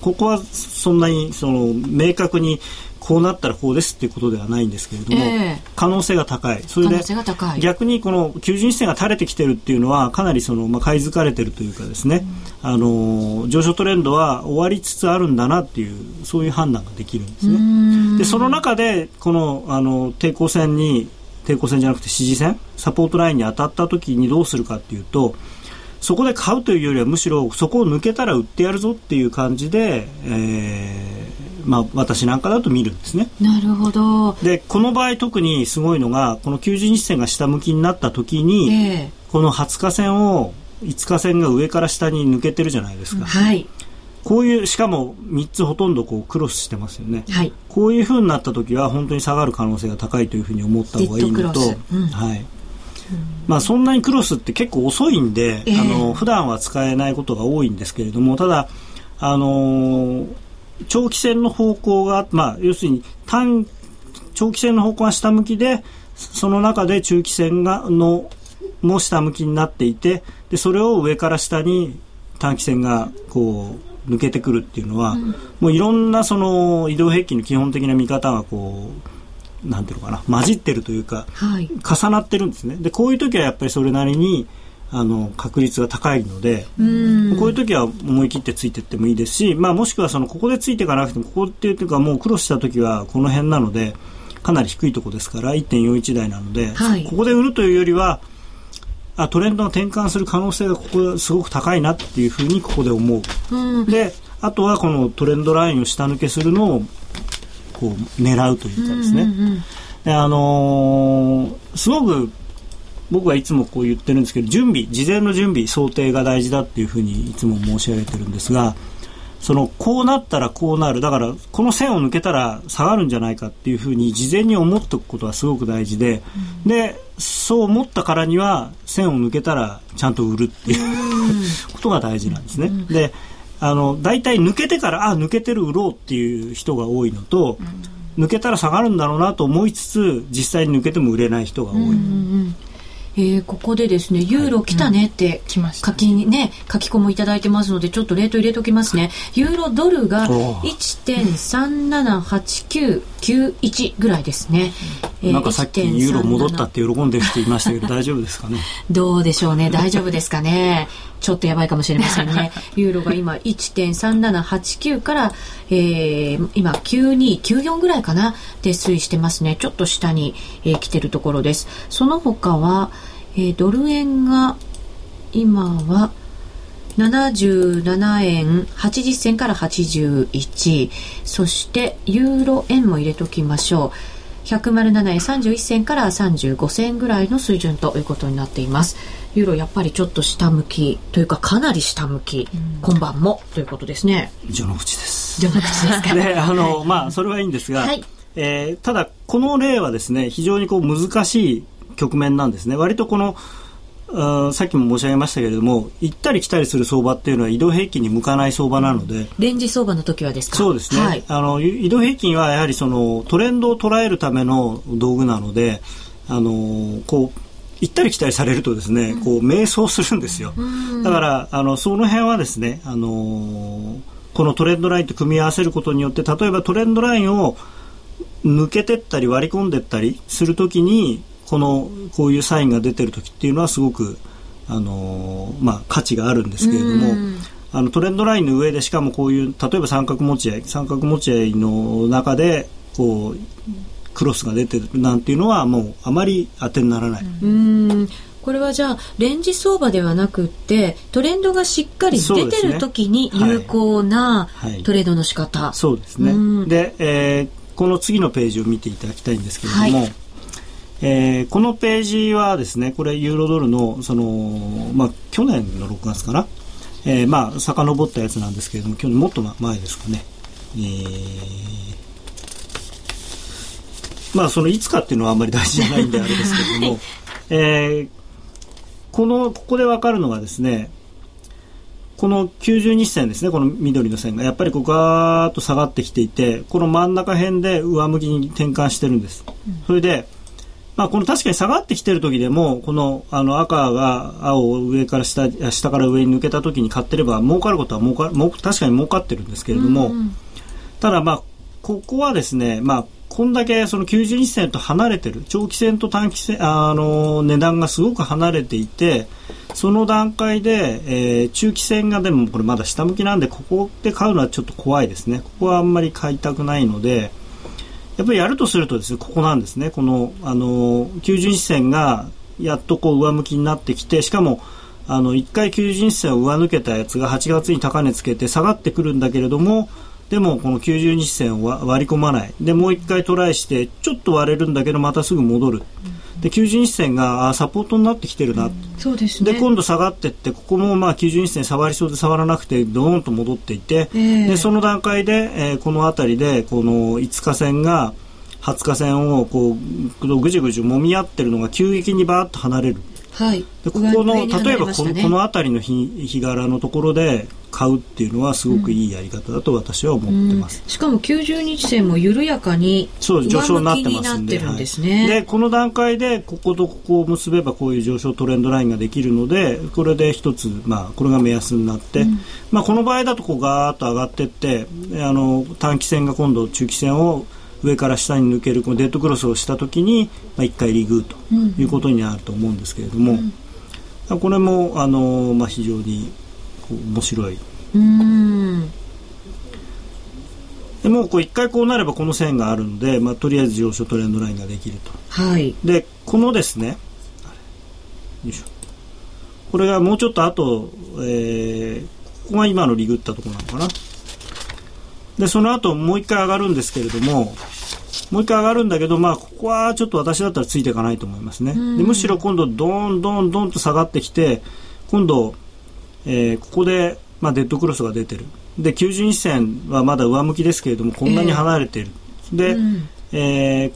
ここはそんなにその明確にこうなったらこうですっていうことではないんですけれども、えー、可能性が高い。それで逆にこの90日線が垂れてきてるっていうのはかなりその、まあ、買い付かれてるというかですね、うん、あの上昇トレンドは終わりつつあるんだなっていうそういう判断ができるんですね。でその中でこのあの抵抗線に抵抗線じゃなくて支持線サポートラインに当たった時にどうするかっていうとそこで買うというよりはむしろそこを抜けたら売ってやるぞっていう感じで、えーまあ、私なんかだと見るんですね。なるほど。で、この場合特にすごいのが、この90日線が下向きになった時に、えー、この20日線を、5日線が上から下に抜けてるじゃないですか。うん、はい。こういう、しかも3つほとんどこうクロスしてますよね。はい。こういうふうになった時は本当に下がる可能性が高いというふうに思った方がいいのと、うん、はい。まあ、そんなにクロスって結構遅いんで、えー、あの普段は使えないことが多いんですけれどもただ、あのー、長期線の方向が、まあ、要するに短長期線の方向が下向きでその中で中期線がのも下向きになっていてでそれを上から下に短期線がこう抜けてくるっていうのは、うん、もういろんなその移動平均の基本的な見方がこうなんていうのかな混じってるというか、はい、重なってるんですね。でこういう時はやっぱりそれなりにあの確率が高いのでこういう時は思い切ってついていってもいいですし、まあ、もしくはそのここでついていかなくてもここっていうかもうクロスした時はこの辺なのでかなり低いところですから1.41台なので、はい、ここで売るというよりはあトレンドが転換する可能性がここすごく高いなっていうふうにここで思う、うん、であとはこのトレンドラインを下抜けするのをこう狙うというかですね、うんうんうん、であのー、すごく僕はいつもこう言ってるんですけど準備事前の準備想定が大事だっていうふうにいつも申し上げてるんですがそのこうなったらこうなるだからこの線を抜けたら下がるんじゃないかっていうふうに事前に思っておくことはすごく大事で、うん、でそう思ったからには線を抜けたらちゃんと売るっていう ことが大事なんですね。うん、であの大体抜けてからあ抜けてる売ろうっていう人が多いのと、うん、抜けたら下がるんだろうなと思いつつ実際に抜けても売れない人が多い。うんえー、ここでですね、ユーロ来たねって、書きにね、書き込みいただいてますので、ちょっとレート入れときますね。ユーロドルが1.378991ぐらいですね。えー、なんかさっきユーロ戻ったって喜んでる人いましたけど、大丈夫ですかね？どうでしょうね、大丈夫ですかね？ちょっとやばいかもしれませんね。ユーロが今1.3789から、えー、今9294ぐらいかな？で推移してますね。ちょっと下に、えー、来てるところです。その他は、えー、ドル円が今は77円80銭から81そしてユーロ円も入れときましょう。107円31銭から35銭ぐらいの水準ということになっています。ユーロやっぱりちょっと下向きというかかなり下向き、うん、今晩もということですね。序の口です。序の口ですか。で あのまあそれはいいんですが、はい、えー、ただこの例はですね非常にこう難しい局面なんですね。割とこのあさっきも申し上げましたけれども行ったり来たりする相場っていうのは移動平均に向かない相場なので。レンジ相場の時はですか？そうですね、はい、あの移動平均はやはりそのトレンドを捉えるための道具なのであのこう行ったり来たりされるとですね、こう迷走するんですよ。だからあのその辺はですね、あのこのトレンドラインと組み合わせることによって例えばトレンドラインを抜けてったり割り込んでったりするときにこのこういうサインが出てる時っていうのはすごくあのまあ価値があるんですけれども。あのトレンドラインの上でしかもこういう例えば三角持ち合い三角持ち合いの中でこうクロスが出てるなんていうのはもうあまり当てにならない。うん。これはじゃあレンジ相場ではなくてトレンドがしっかり出てる時に有効なトレードの仕方、はいはい、そうですね。で、えー、この次のページを見ていただきたいんですけれども、はい、えー、このページはですねこれユーロドルのその、まあ、去年の6月かな、えー、まあ遡ったやつなんですけれども去年もっと前ですかね、えーまあそのいつかっていうのはあんまり大事じゃないんであれですけれども、えー、このここで分かるのがですねこの90日線ですねこの緑の線が。やっぱりこうガーッと下がってきていてこの真ん中辺で上向きに転換してるんです、それでまあ、この確かに下がってきてる時でもこのあの赤が青を上から下下から上に抜けた時に買ってれば儲かることは儲かも確かに儲かってるんですけれども、うん、ただまあここはですね、まあ、こんだけその90日線と離れてる長期線と短期線あの値段がすごく離れていてその段階で、えー、中期線がでもこれまだ下向きなんでここで買うのはちょっと怖いですね。ここはあんまり買いたくないのでやっぱりやるとするとですねここなんですね。このあの求人視線がやっとこう上向きになってきてしかもあの1回求人視線を上抜けたやつが8月に高値つけて下がってくるんだけれどもでもこの90日線を割り込まない。でもう一回トライしてちょっと割れるんだけどまたすぐ戻る、で90日線があサポートになってきてるな、うん、そうですね、で今度下がっていってここもまあ90日線触りそうで触らなくてドーンと戻っていて、えー、でその段階で、えー、この辺りでこの5日線が20日線をこうぐじぐじ揉み合ってるのが急激にバーッと離れる。はい、でここの、例えばこのこの辺りの日柄のところで買うっていうのはすごくいいやり方だと私は思ってます、うん、しかも90日線も緩やかにそう上昇になってますんでんですね、はい、でこの段階でこことここを結べばこういう上昇トレンドラインができるのでこれで一つ、まあ、これが目安になって、うん、まあ、この場合だとこうガーッと上がっていってあの短期線が今度中期線を上から下に抜けるこのデッドクロスをした時に、まあ、1回リグーということになると思うんですけれども、うん、これもあの、まあ、非常に面白い。うんでもこう一回こうなればこの線があるので、まあ、とりあえず上昇トレンドラインができると。はい、でこのですねこれがもうちょっと後、えー、ここが今のリグったところなのかな。でその後もう一回上がるんですけれどももう一回上がるんだけど、まあ、ここはちょっと私だったらついていかないと思いますね。でむしろ今度、どんどんどんと下がってきて、今度、えー、ここで、まあ、デッドクロスが出てる。で、90日線はまだ上向きですけれども、こんなに離れている。えー、で、うん、えー、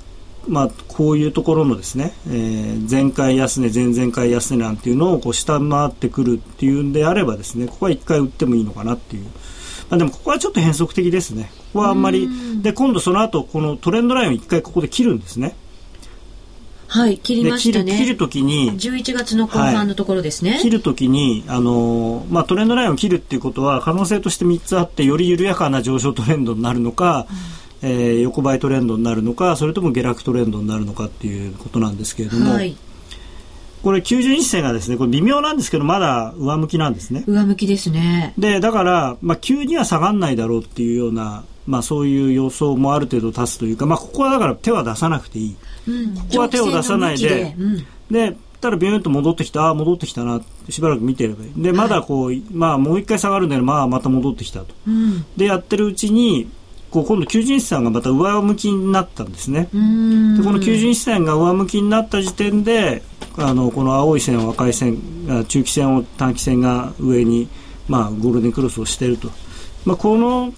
まあ、こういうところのですね、えー、前回安値、前々回安値なんていうのをこう下回ってくるっていうんであればですね、ここは一回売ってもいいのかなっていう。まあ、でもここはちょっと変則的ですね。ここはあんまり。で、今度その後、このトレンドラインを一回ここで切るんですね。はい、切りましたね。切るときに、11月の後半のところですね。はい、切るときに、あのまあ、トレンドラインを切るっていうことは、可能性として3つあって、より緩やかな上昇トレンドになるのか、うん、えー、横ばいトレンドになるのか、それとも下落トレンドになるのかっていうことなんですけれども、はい、これ90日線がですね、これ微妙なんですけど、まだ上向きなんですね。上向きですね。で、だから、まあ、急には下がらないだろうっていうような、まあ、そういう予想もある程度立つというか、まあ、ここはだから手は出さなくていい。うん、ここは手を出さないで、で、うん、でたらビューンと戻ってきた、あ戻ってきたな、しばらく見てればいい。で、まだこう、はい、まあ、もう一回下がるんだけど、まあ、また戻ってきたと。うん、で、やってるうちに、こう今度90日線がまた上向きになったんですね。でこの90日線が上向きになった時点であのこの青い線赤い線中期線を短期線が上に、まあ、ゴールデンクロスをしていると、まあ、この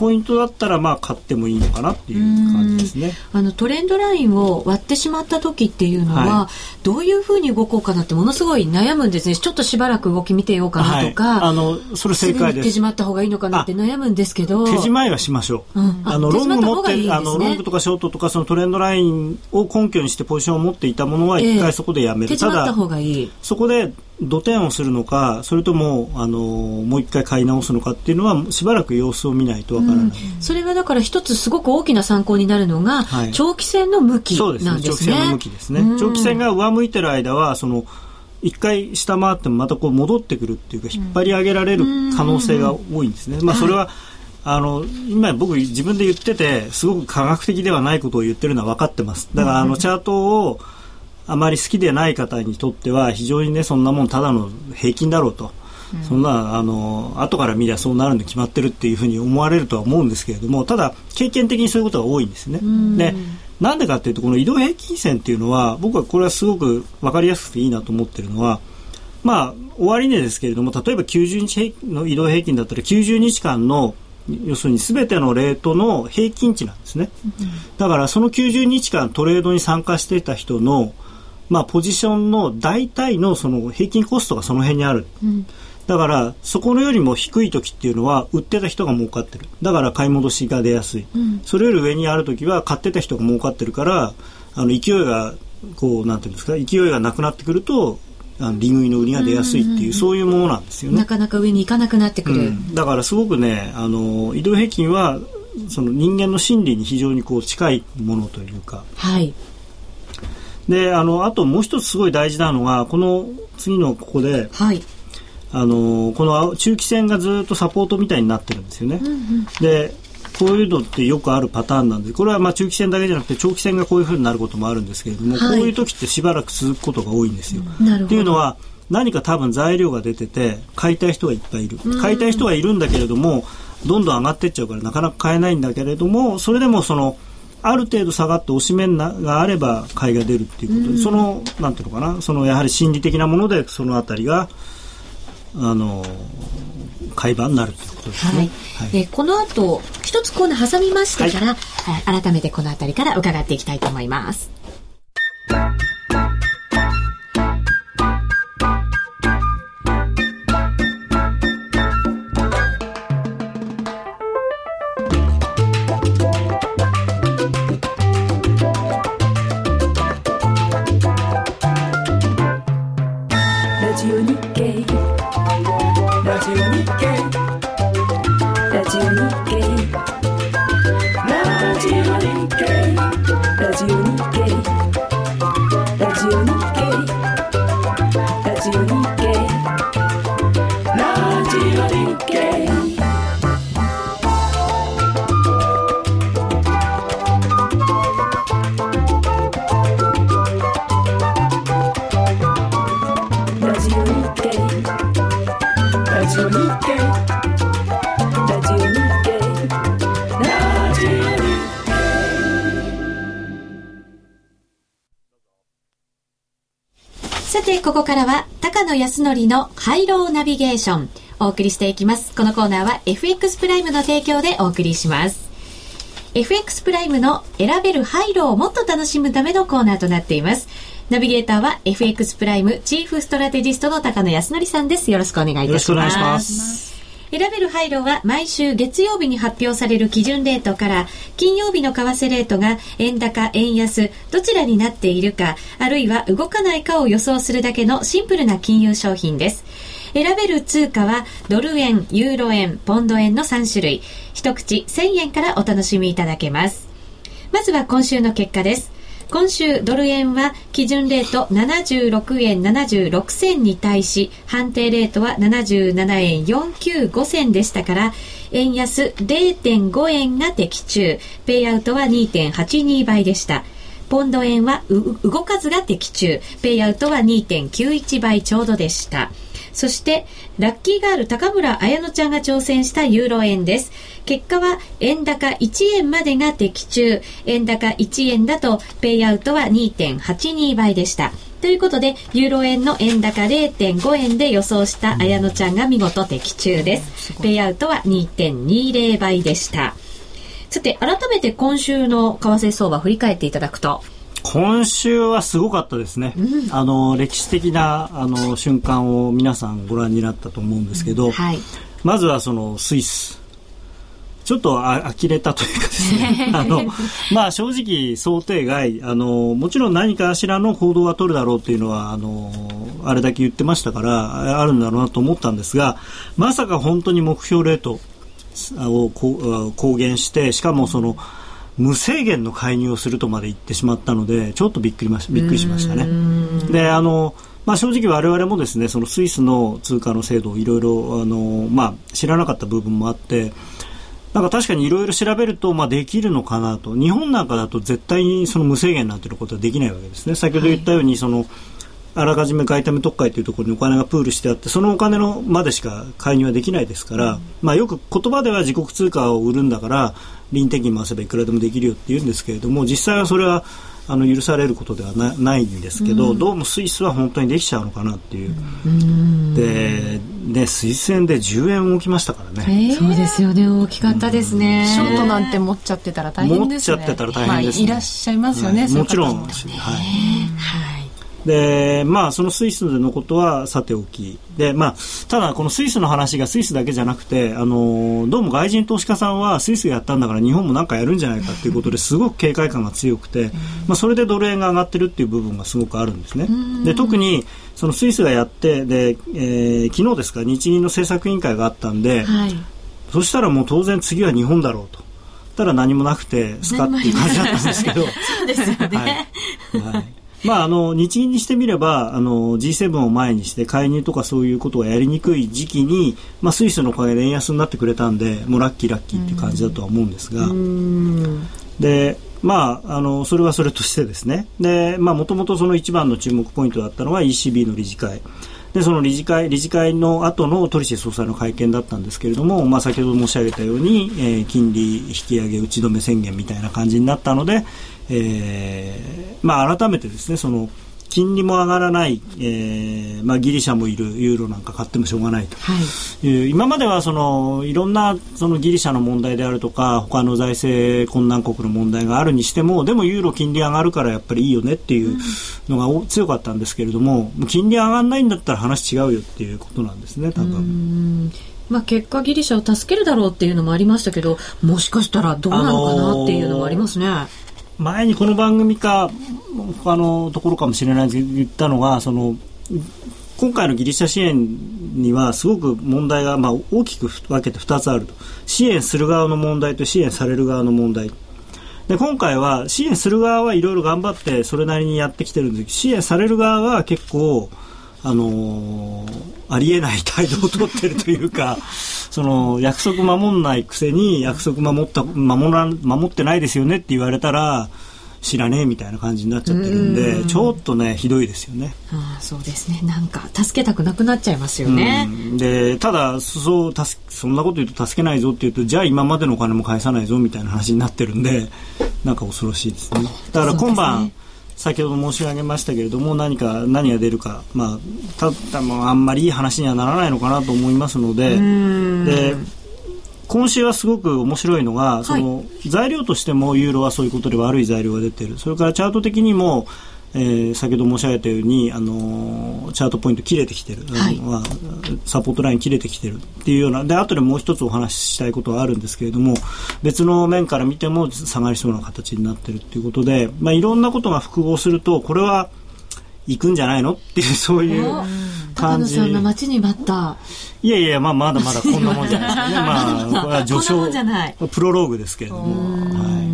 ポイントだったらまあ買ってもいいのかなっていう感じですね。あのトレンドラインを割ってしまった時っていうのは、はい、どういうふうに動こうかなってものすごい悩むんですね。ちょっとしばらく動き見てようかなとか、はい、あのそれ正解です。手締まった方がいいのかなって悩むんですけど。手締まいはしましょう、うん、あのロング持って、ね、あのロングとかショートとかそのトレンドラインを根拠にしてポジションを持っていたものは一回そこでやめる、えー、手締まった方がいい。そこで土点をするのかそれともあのもう一回買い直すのかっていうのはしばらく様子を見ないとわからない、うん、それがだから一つすごく大きな参考になるのが、はい、長期戦の向きなんですね。長期戦の向きですね。長期戦が上向いてる間はその一回下回ってもまたこう戻ってくるっていうか引っ張り上げられる可能性が多いんですね。まあそれは、はい。あの今僕自分で言っててすごく科学的ではないことを言ってるのは分かってます。だからあのチャートをあまり好きでない方にとっては非常にねそんなもんただの平均だろうと、うん、そんなあの後から見りゃそうなるに決まってるっていうふうに思われるとは思うんですけれどもただ経験的にそういうことが多いんですね。でなんでかっていうとこの移動平均線っていうのは僕はこれはすごく分かりやすくていいなと思ってるのはまあ終値ですけれども例えば90日の移動平均だったら90日間の要するに全てのレートの平均値なんですね、だからその90日間トレードに参加していた人のまあ、ポジションの大体のその平均コストがその辺にある。うん、だから、そこのよりも低い時っていうのは、売ってた人が儲かってる。だから買い戻しが出やすい。うん、それより上にある時は、買ってた人が儲かってるから、あの、勢いが、こう、なんていうんですか、勢いがなくなってくると、あの利食いの売りが出やすいっていう、そういうものなんですよね。なかなか上に行かなくなってくる。うん、だからすごくね、あの、移動平均は、その人間の心理に非常にこう近いものというか、はい、であのあともう一つすごい大事なのがこの次のここで、はい、あのこの中期線がずっとサポートみたいになってるんですよね。うんうん、でこういうのってよくあるパターンなんでこれはまあ中期線だけじゃなくて長期線がこういうふうになることもあるんですけれども、はい、こういう時ってしばらく続くことが多いんですよ。っていうのは何か多分材料が出てて買いたい人がいっぱいいる。買いたい人がいるんだけれどもどんどん上がっていっちゃうからなかなか買えないんだけれどもそれでもそのある程度下がって押し面があれば買いが出るっていうことで、うん、そのなんていうのかなそのやはり心理的なものでそのあたりがあの買い場になるということですね。はい。はい、この後一つコーナー挟みましてから、はい、改めてこのあたりから伺っていきたいと思います。こからは高野康則のハイローナビゲーションお送りしていきます。このコーナーは FX プライムの提供でお送りします。FX プライムの選べるハイローをもっと楽しむためのコーナーとなっています。ナビゲーターは FX プライムチーフストラテジストの高野康則さんです。よろしくお願いいたします。よろしくお願いします。選べるハイローは毎週月曜日に発表される基準レートから金曜日の為替レートが円高、円安、どちらになっているか、あるいは動かないかを予想するだけのシンプルな金融商品です。選べる通貨はドル円、ユーロ円、ポンド円の3種類。一口1000円からお楽しみいただけます。まずは今週の結果です。今週ドル円は基準レート76円76銭に対し判定レートは77円495銭でしたから円安0.5円が的中。ペイアウトは2.82倍でした。ポンド円は動かずが的中。ペイアウトは2.91倍ちょうどでした。そして、ラッキーガール高村彩乃ちゃんが挑戦したユーロ円です。結果は円高1円までが的中。円高1円だと、ペイアウトは2.82倍でした。ということで、ユーロ円の円高0.5円で予想した綾乃ちゃんが見事的中です。ペイアウトは2.20倍でした。さて、改めて今週の為替相場振り返っていただくと。今週はすごかったですね、うん、あの歴史的なあの瞬間を皆さんご覧になったと思うんですけど、うんはい、まずはそのスイス。ちょっとあ呆れたというかですね。あの、まあ、正直想定外。あのもちろん何かしらの行動は取るだろうっていうのはあのあれだけ言ってましたからあるんだろうなと思ったんですがまさか本当に目標レートを公言してしかもその、うん無制限の介入をするとまで言ってしまったのでちょっとびっくりましびっくりしましたね。であのまあ、正直我々もですねそのスイスの通貨の制度をいろいろあの、まあ、知らなかった部分もあってなんか確かにいろいろ調べると、まあ、できるのかなと。日本なんかだと絶対にその無制限なんていうことはできないわけですね。先ほど言ったように、そのあらかじめ外為特会というところにお金がプールしてあってそのお金のまでしか介入はできないですから、うん、まあ、よく言葉では自国通貨を売るんだから臨転機回せばいくらでもできるよって言うんですけれども実際はそれはあの許されることではなないんですけど、うん、どうもスイスは本当にできちゃうのかなっていう、うん、でねスイス円で10円動きましたからね、えー、そうですよね。大きかったですね、ショートなんて持っちゃってたら大変ですね。持っちゃってたら大変です、ね。まあ、いらっしゃいますよね、はい、もちろん、はい、はいで、まあ、そのスイスのことはさておき。で、まあ、ただ、このスイスの話がスイスだけじゃなくて、あの、どうも外人投資家さんはスイスがやったんだから日本もなんかやるんじゃないかっていうことですごく警戒感が強くて、まあ、それでドル円が上がってるっていう部分がすごくあるんですね。で、特に、そのスイスがやって、で、えー、昨日ですか、日銀の政策委員会があったんで、はい、そしたらもう当然次は日本だろうと。たら何もなくてスカっていう感じだったんですけど。そうですよね。はい。はいまあ、あの日銀にしてみればあの G7 を前にして介入とかそういうことがやりにくい時期に、まあ、スイスのおかげで円安になってくれたんでもうラッキーラッキーっていう感じだとは思うんですが。でまあ、あのそれはそれとしてですね。もともとその一番の注目ポイントだったのは ECB の理事会。でその理事会理事会の後のトリシェ総裁の会見だったんですけれども、まあ、先ほど申し上げたように、えー、金利引き上げ打ち止め宣言みたいな感じになったので、えーまあ、改めてですねその金利も上がらない、えーまあ、ギリシャもいるユーロなんか買ってもしょうがないという、はい、今まではそのいろんなそのギリシャの問題であるとか他の財政困難国の問題があるにしてもでもユーロ金利上がるからやっぱりいいよねっていうのが強かったんですけれども、うん、金利上がらないんだったら話違うよっていうことなんですね多分。まあ、結果ギリシャを助けるだろうっていうのもありましたけどもしかしたらどうなのかなっていうのもありますね。あのー前にこの番組か他のところかもしれないですけど言ったのがその今回のギリシャ支援にはすごく問題が、まあ、大きく分けて2つあると。支援する側の問題と支援される側の問題。で今回は支援する側はいろいろ頑張ってそれなりにやってきてるんですけど支援される側は結構あのー、ありえない態度を取ってるというか その約束守んないくせに約束守った守ら守ってないですよねって言われたら知らねえみたいな感じになっちゃってるんでちょっとねひどいですよね。ああそうですねなんか助けたくなくなっちゃいますよね。でただそうたすそんなこと言うと助けないぞって言うとじゃあ今までのお金も返さないぞみたいな話になってるんでなんか恐ろしいですね。だから今晩、先ほど申し上げましたけれども何か何が出るか、まあ、ただあんまりいい話にはならないのかなと思いますのでで今週はすごく面白いのが、その材料としてもユーロはそういうことで悪い材料が出ている。それからチャート的にもえー、先ほど申し上げたように、あのー、チャートポイント切れてきてる、はい、サポートライン切れてきてるっていうようなで後でもう一つお話ししたいことはあるんですけれども別の面から見ても下がりそうな形になってるっていうことで、まあ、いろんなことが複合するとこれは行くんじゃないのっていうそういう感じ。さんの待ちに待った。いやいや、まあ、まだまだこんなもんじゃないですかね。まあ、これは序章、プロローグですけれども。はい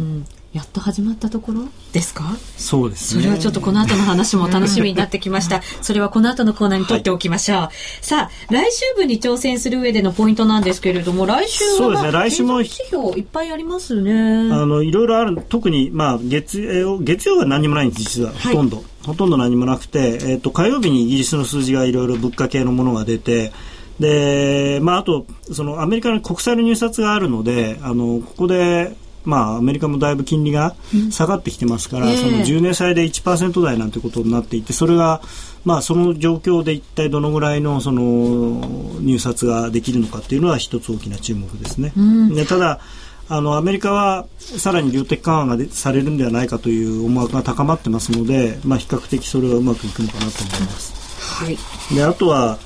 やっと始まったところ？ですか？そうです、ね、それはちょっとこの後の話も楽しみになってきました。それはこの後のコーナーに取っておきましょう、はい、さあ来週分に挑戦する上でのポイントなんですけれども来週は、そうですね。来週も指標いっぱいありますね。あのいろいろある。特にまあ月曜月曜は何もないんです実は。ほとんど、はい、ほとんど何もなくて、えーと、と火曜日にイギリスの数字がいろいろ物価系のものが出てで、まあ、あとそのアメリカの国債の入札があるのであのここでまあ、アメリカもだいぶ金利が下がってきてますから、うん、その10年債で1%台なんてことになっていてそれが、まあ、その状況で一体どのぐらいのその入札ができるのかっていうのは一つ大きな注目ですね。うん、でただあのアメリカはさらに量的緩和がされるんではないかという思惑が高まってますので、まあ、比較的それはうまくいくのかなと思います。はい、であとは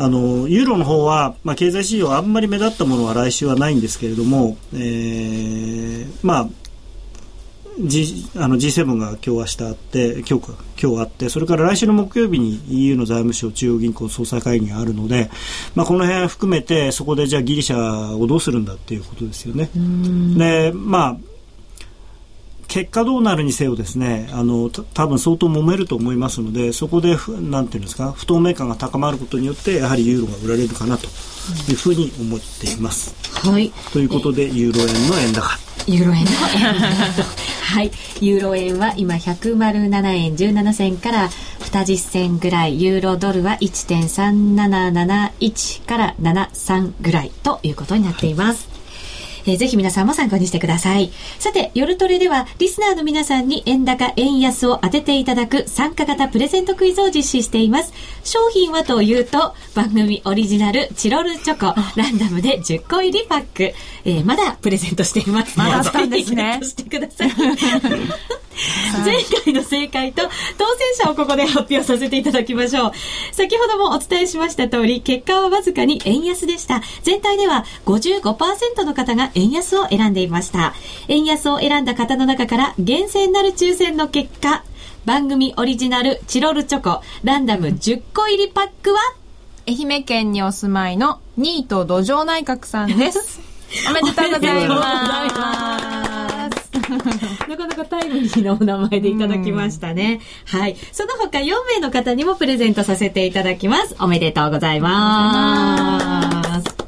あのユーロの方は、まあ、経済指標あんまり目立ったものは来週はないんですけれども、えー、まあ G、あの G7 が今日明日あって今日今日あってそれから来週の木曜日に EU の財務省中央銀行総裁会議があるので、まあ、この辺含めてそこでじゃあギリシャをどうするんだっていうことですよね。でまあ結果どうなるにせよですねあの多分相当揉めると思いますのでそこでなんていうんですか不透明感が高まることによってやはりユーロが売られるかなというふうに思っています。はい、ということでユーロ円の円高。ユーロ円の円高 はい。ユーロ円は今107円17銭から20銭ぐらい。ユーロドルは1.3771から73ぐらいということになっています。はいえー、ぜひ皆さんも参考にしてください。さて、夜トレでは、リスナーの皆さんに円高、円安を当てていただく参加型プレゼントクイズを実施しています。商品はというと、番組オリジナルチロルチョコ、ランダムで10個入りパック、えー、まだプレゼントしています。まだあったんですね。してください。前回の正解と当選者をここで発表させていただきましょう。先ほどもお伝えしました通り、結果はわずかに円安でした。全体では55%の方が円安を選んでいました。円安を選んだ方の中から厳選なる抽選の結果、番組オリジナルチロルチョコランダム10個入りパックは愛媛県にお住まいのニート土壌内閣さんで す。おめでとうございます。なかなかタイムリーなお名前でいただきましたね。はい。その他4名の方にもプレゼントさせていただきます。おめでとうございます。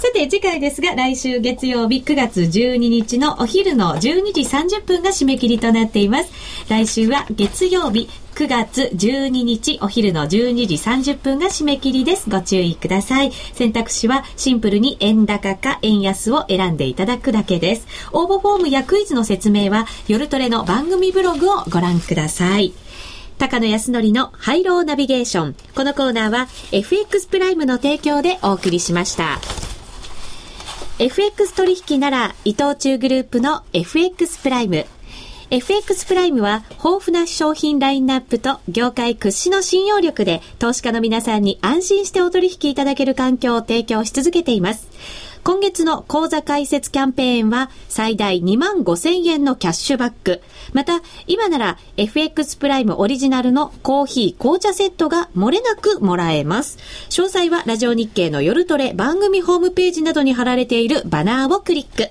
さて、次回ですが、来週月曜日9月12日のお昼の12時30分が締め切りとなっています。来週は月曜日9月12日お昼の12時30分が締め切りです。ご注意ください。選択肢はシンプルに円高か円安を選んでいただくだけです。応募フォームやクイズの説明は夜トレの番組ブログをご覧ください。高野康則のハイローナビゲーション。このコーナーは FX プライムの提供でお送りしました。FX 取引なら伊藤忠グループの FX プライム。FX プライムは豊富な商品ラインナップと業界屈指の信用力で投資家の皆さんに安心してお取引いただける環境を提供し続けています。今月の口座開設キャンペーンは最大2万5千円のキャッシュバック。また、今なら FX プライムオリジナルのコーヒー紅茶セットが漏れなくもらえます。詳細はラジオ日経の夜トレ番組ホームページなどに貼られているバナーをクリック。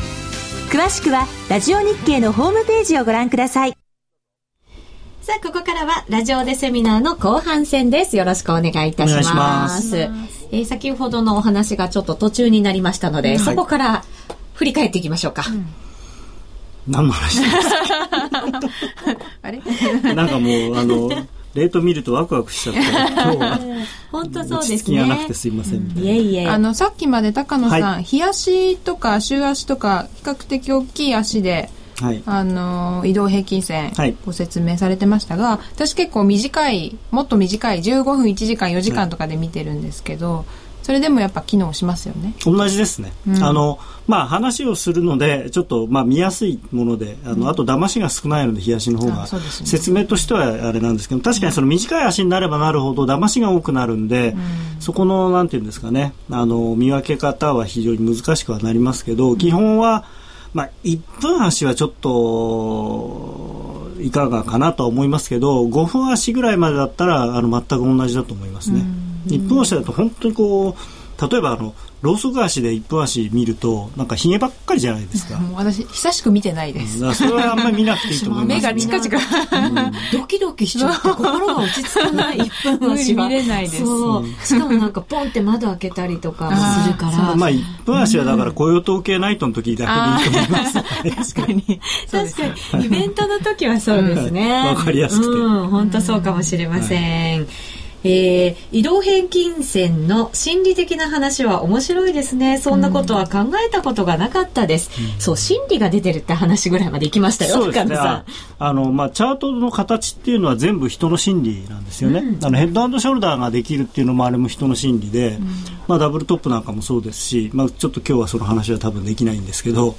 詳しくはラジオ日経のホームページをご覧くださいさあ、ここからはラジオでセミナーの後半戦です。よろしくお願いいたします。ますえー、先ほどのお話がちょっと途中になりましたので、はい、そこから振り返っていきましょうか。うん何の話ですか？あれ？なんかもう、あの、レート見るとワクワクしちゃって、今日は。本当そうですね。がなくてすいません、いえいえ。あの、さっきまで高野さん、はい、日足とか週足とか、比較的大きい足で、はい、あの移動平均線ご説明されてましたが、はい、私結構短いもっと短い15分1時間4時間とかで見てるんですけど、それでもやっぱ機能しますよね。同じですね、うん、あのまあ話をするのでちょっとまあ見やすいものであの、うん、あと騙しが少ないので冷やしの方が、ね、説明としてはあれなんですけど確かにその短い足になればなるほど騙しが多くなるんで、うん、そこのなんていうんですかねあの見分け方は非常に難しくはなりますけど、基本はまあ1分足はちょっといかがかなとは思いますけど5分足ぐらいまでだったらあの全く同じだと思いますね。1分足だと本当にこう例えばあのローソク足で1分足見るとなんかひげばっかりじゃないですか。私久しく見てないです、うん、それはあんまり見なくていいと思います、目がチカチカ、うん、ドキドキしちゃって心が落ち着かない1分足は。見れないです。そうしかもなんかポンって窓開けたりとかするから。まあ1分足はだから雇用統計ナイトの時だけでいいと思います。確かに。確かに。イベントの時はそうですね。わ、かりやすくて、うん、本当そうかもしれません、はいえー、移動平均線の心理的な話は面白いですね。そんなことは考えたことがなかったです。うん、そう、心理が出てるって話ぐらいまで行きましたよ、そうですね。あの、まあ、チャートの形っていうのは全部人の心理なんですよね。うん、あのヘッドショルダーができるっていうのもあれも人の心理で、うん、まあ、ダブルトップなんかもそうですし、まあ、ちょっと今日はその話は多分できないんですけど、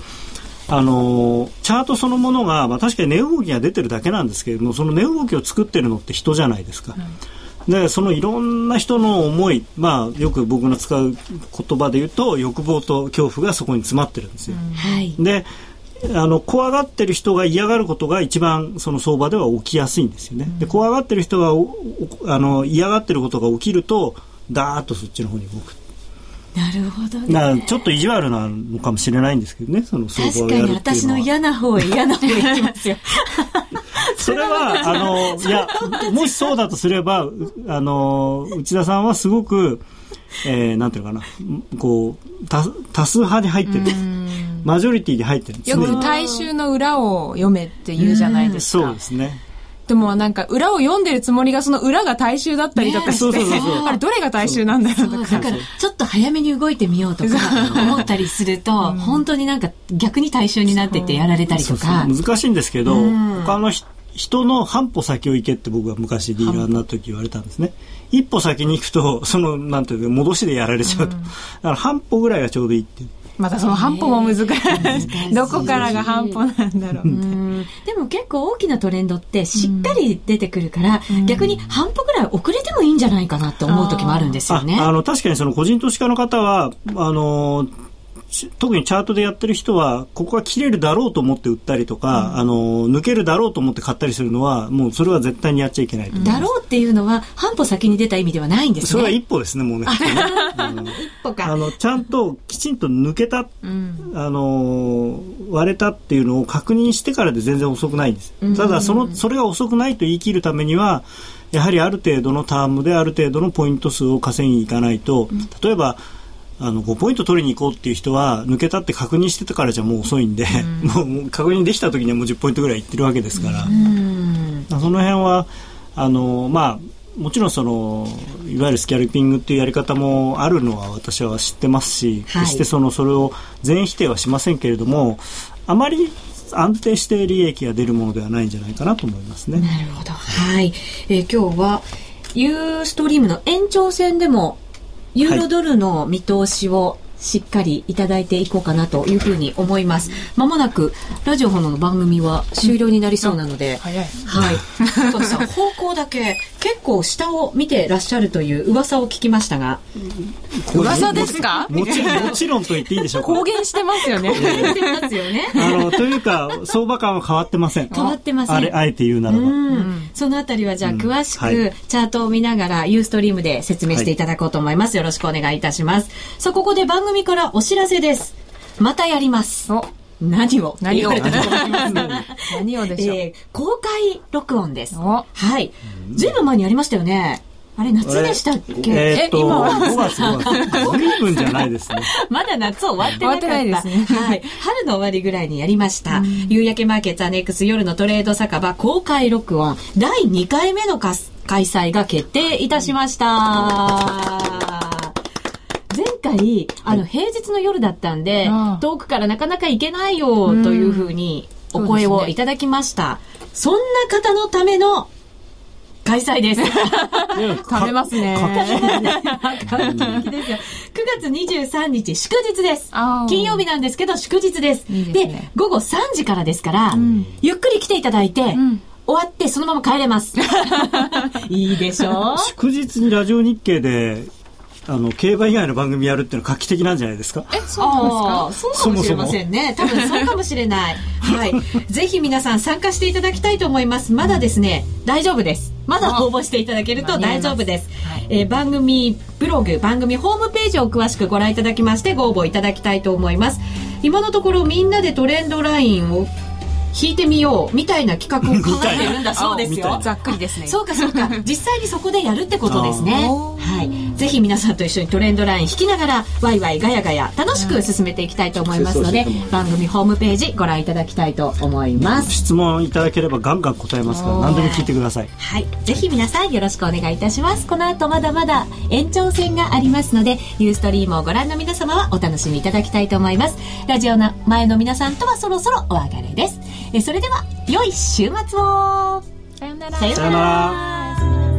あのチャートそのものが、まあ、確かに値動きが出てるだけなんですけれどもその値動きを作ってるのって人じゃないですか。でそのいろんな人の思い、まあ、よく僕の使う言葉で言うと欲望と恐怖がそこに詰まってるんですよ。はい、であの怖がってる人が嫌がることが一番その相場では起きやすいんですよね。で怖がってる人があの嫌がってることが起きるとダーッとそっちの方に動く。なるほどね。ちょっと意地悪なのかもしれないんですけどね、その相場をやるっていうのは。確かに私の嫌な方へ嫌な方へ行きますよ。それは、あの、いや、もしそうだとすれば、あの、内田さんはすごく、えー、なんていうのかな、こう、多多数派に入ってる。マジョリティに入ってる。んですね。よく大衆の裏を読めって言うじゃないですか。そうですね。でもなんか裏を読んでるつもりがその裏が大衆だったりとかして、ね、あれどれが大衆なんだろうとか。だからちょっっと早めに動いてみようとか思ったりすると、うん、本当になんか逆に対象になっててやられたりとか。難しいんですけど、うん、他の人の半歩先を行けって僕は昔ディーラーになった時言われたんですね。一歩先に行くと、その、なんていうか、戻しでやられちゃうと。だから半歩ぐらいがちょうどいいっていう。またその半歩も難しい。どこからが半歩なんだろう。でも結構大きなトレンドってしっかり出てくるから、逆に半歩ぐらい遅れてもいいんじゃないかなって思う時もあるんですよね。あの、確かにその個人投資家の方は、あの、特にチャートでやってる人はここが切れるだろうと思って売ったりとか、うん、あの抜けるだろうと思って買ったりするのはもうそれは絶対にやっちゃいけない、う。ん、だろうっていうのは半歩先に出た意味ではないんですね。それは一歩ですねもうね。一歩か。あのちゃんときちんと抜けた、うん、あの割れたっていうのを確認してからで全然遅くないんです、ただそのそれが遅くないと言い切るためにはやはりある程度のタームである程度のポイント数を稼ぎにいかないと例えば、あの5ポイント取りに行こうっていう人は抜けたって確認してたからじゃもう遅いんで、うん、もう確認できた時にはもう10ポイントぐらいいってるわけですから、うん、その辺はあのまあもちろんそのいわゆるスキャルピングっていうやり方もあるのは私は知ってますし、はい、決してそのそれを全否定はしませんけれどもあまり安定して利益が出るものではないんじゃないかなと思いますね。なるほど。はい。えー、今日はユーストリームの延長戦でもユーロドルの見通しをしっかりいただいていこうかなというふうに思います。まもなくラジオの番組は終了になりそうなので、早い。はい。さん、方向だけ結構下を見てらっしゃるという噂を聞きましたが。噂ですか？もちろん、もちろんと言っていいでしょう公言してますよね。公言してますよね。あの、というか、相場感は変わってません。変わってません。あれ、あえて言うならば。そのあたりはじゃあ詳しくチャートを見ながらユーストリームで説明していただこうと思います。よろしくお願いいたします。さあ、ここで番組からお知らせせです。またやります。何を？何を？何を？でしょう、えー、公開録音です。はい。ずいぶん前にやりましたよね。あれ、夏でしたっけ？えー、今は5月、5月。分じゃないですね。まだ夏終わってなかった。ないですね。はい。春の終わりぐらいにやりました。夕焼けマーケットアネックス夜のトレード酒場公開録音第2回目の開催が決定いたしました。前回、あの、平日の夜だったんで、遠くからなかなか行けないよ、というふうにお声をいただきました。そんな方のための開催です。食べますね。9月23日祝日です。金曜日なんですけど祝日です。で午後3時からですから、ゆっくり来ていただいて、終わってそのまま帰れます。いいでしょう祝日にラジオ日経であの競馬以外の番組やるっていうのは画期的なんじゃないですか？えそうなんですか？そうかもしれませんね。多分そうかもしれない。はい。ぜひ皆さん参加していただきたいと思います。まだですね、うん、大丈夫です。まだ応募していただけると大丈夫です、はい、えー、番組ブログ番組ホームページを詳しくご覧いただきましてご応募いただきたいと思います。今のところみんなでトレンドラインを引いてみようみたいな企画を考えているんだそうですよ。ざっくりですね。そうかそうか。実際にそこでやるってことですね。はい。ぜひ皆さんと一緒にトレンドライン引きながらワイワイガヤガヤ楽しく進めていきたいと思いますので、番組ホームページご覧いただきたいと思います。質問いただければガンガン答えますから何でも聞いてください。はい。ぜひ皆さんよろしくお願いいたします。この後まだまだ延長戦がありますので、ユーストリームをご覧の皆様はお楽しみいただきたいと思います。ラジオの前の皆さんとはそろそろお別れです。えそれでは良い週末をさよならさよなら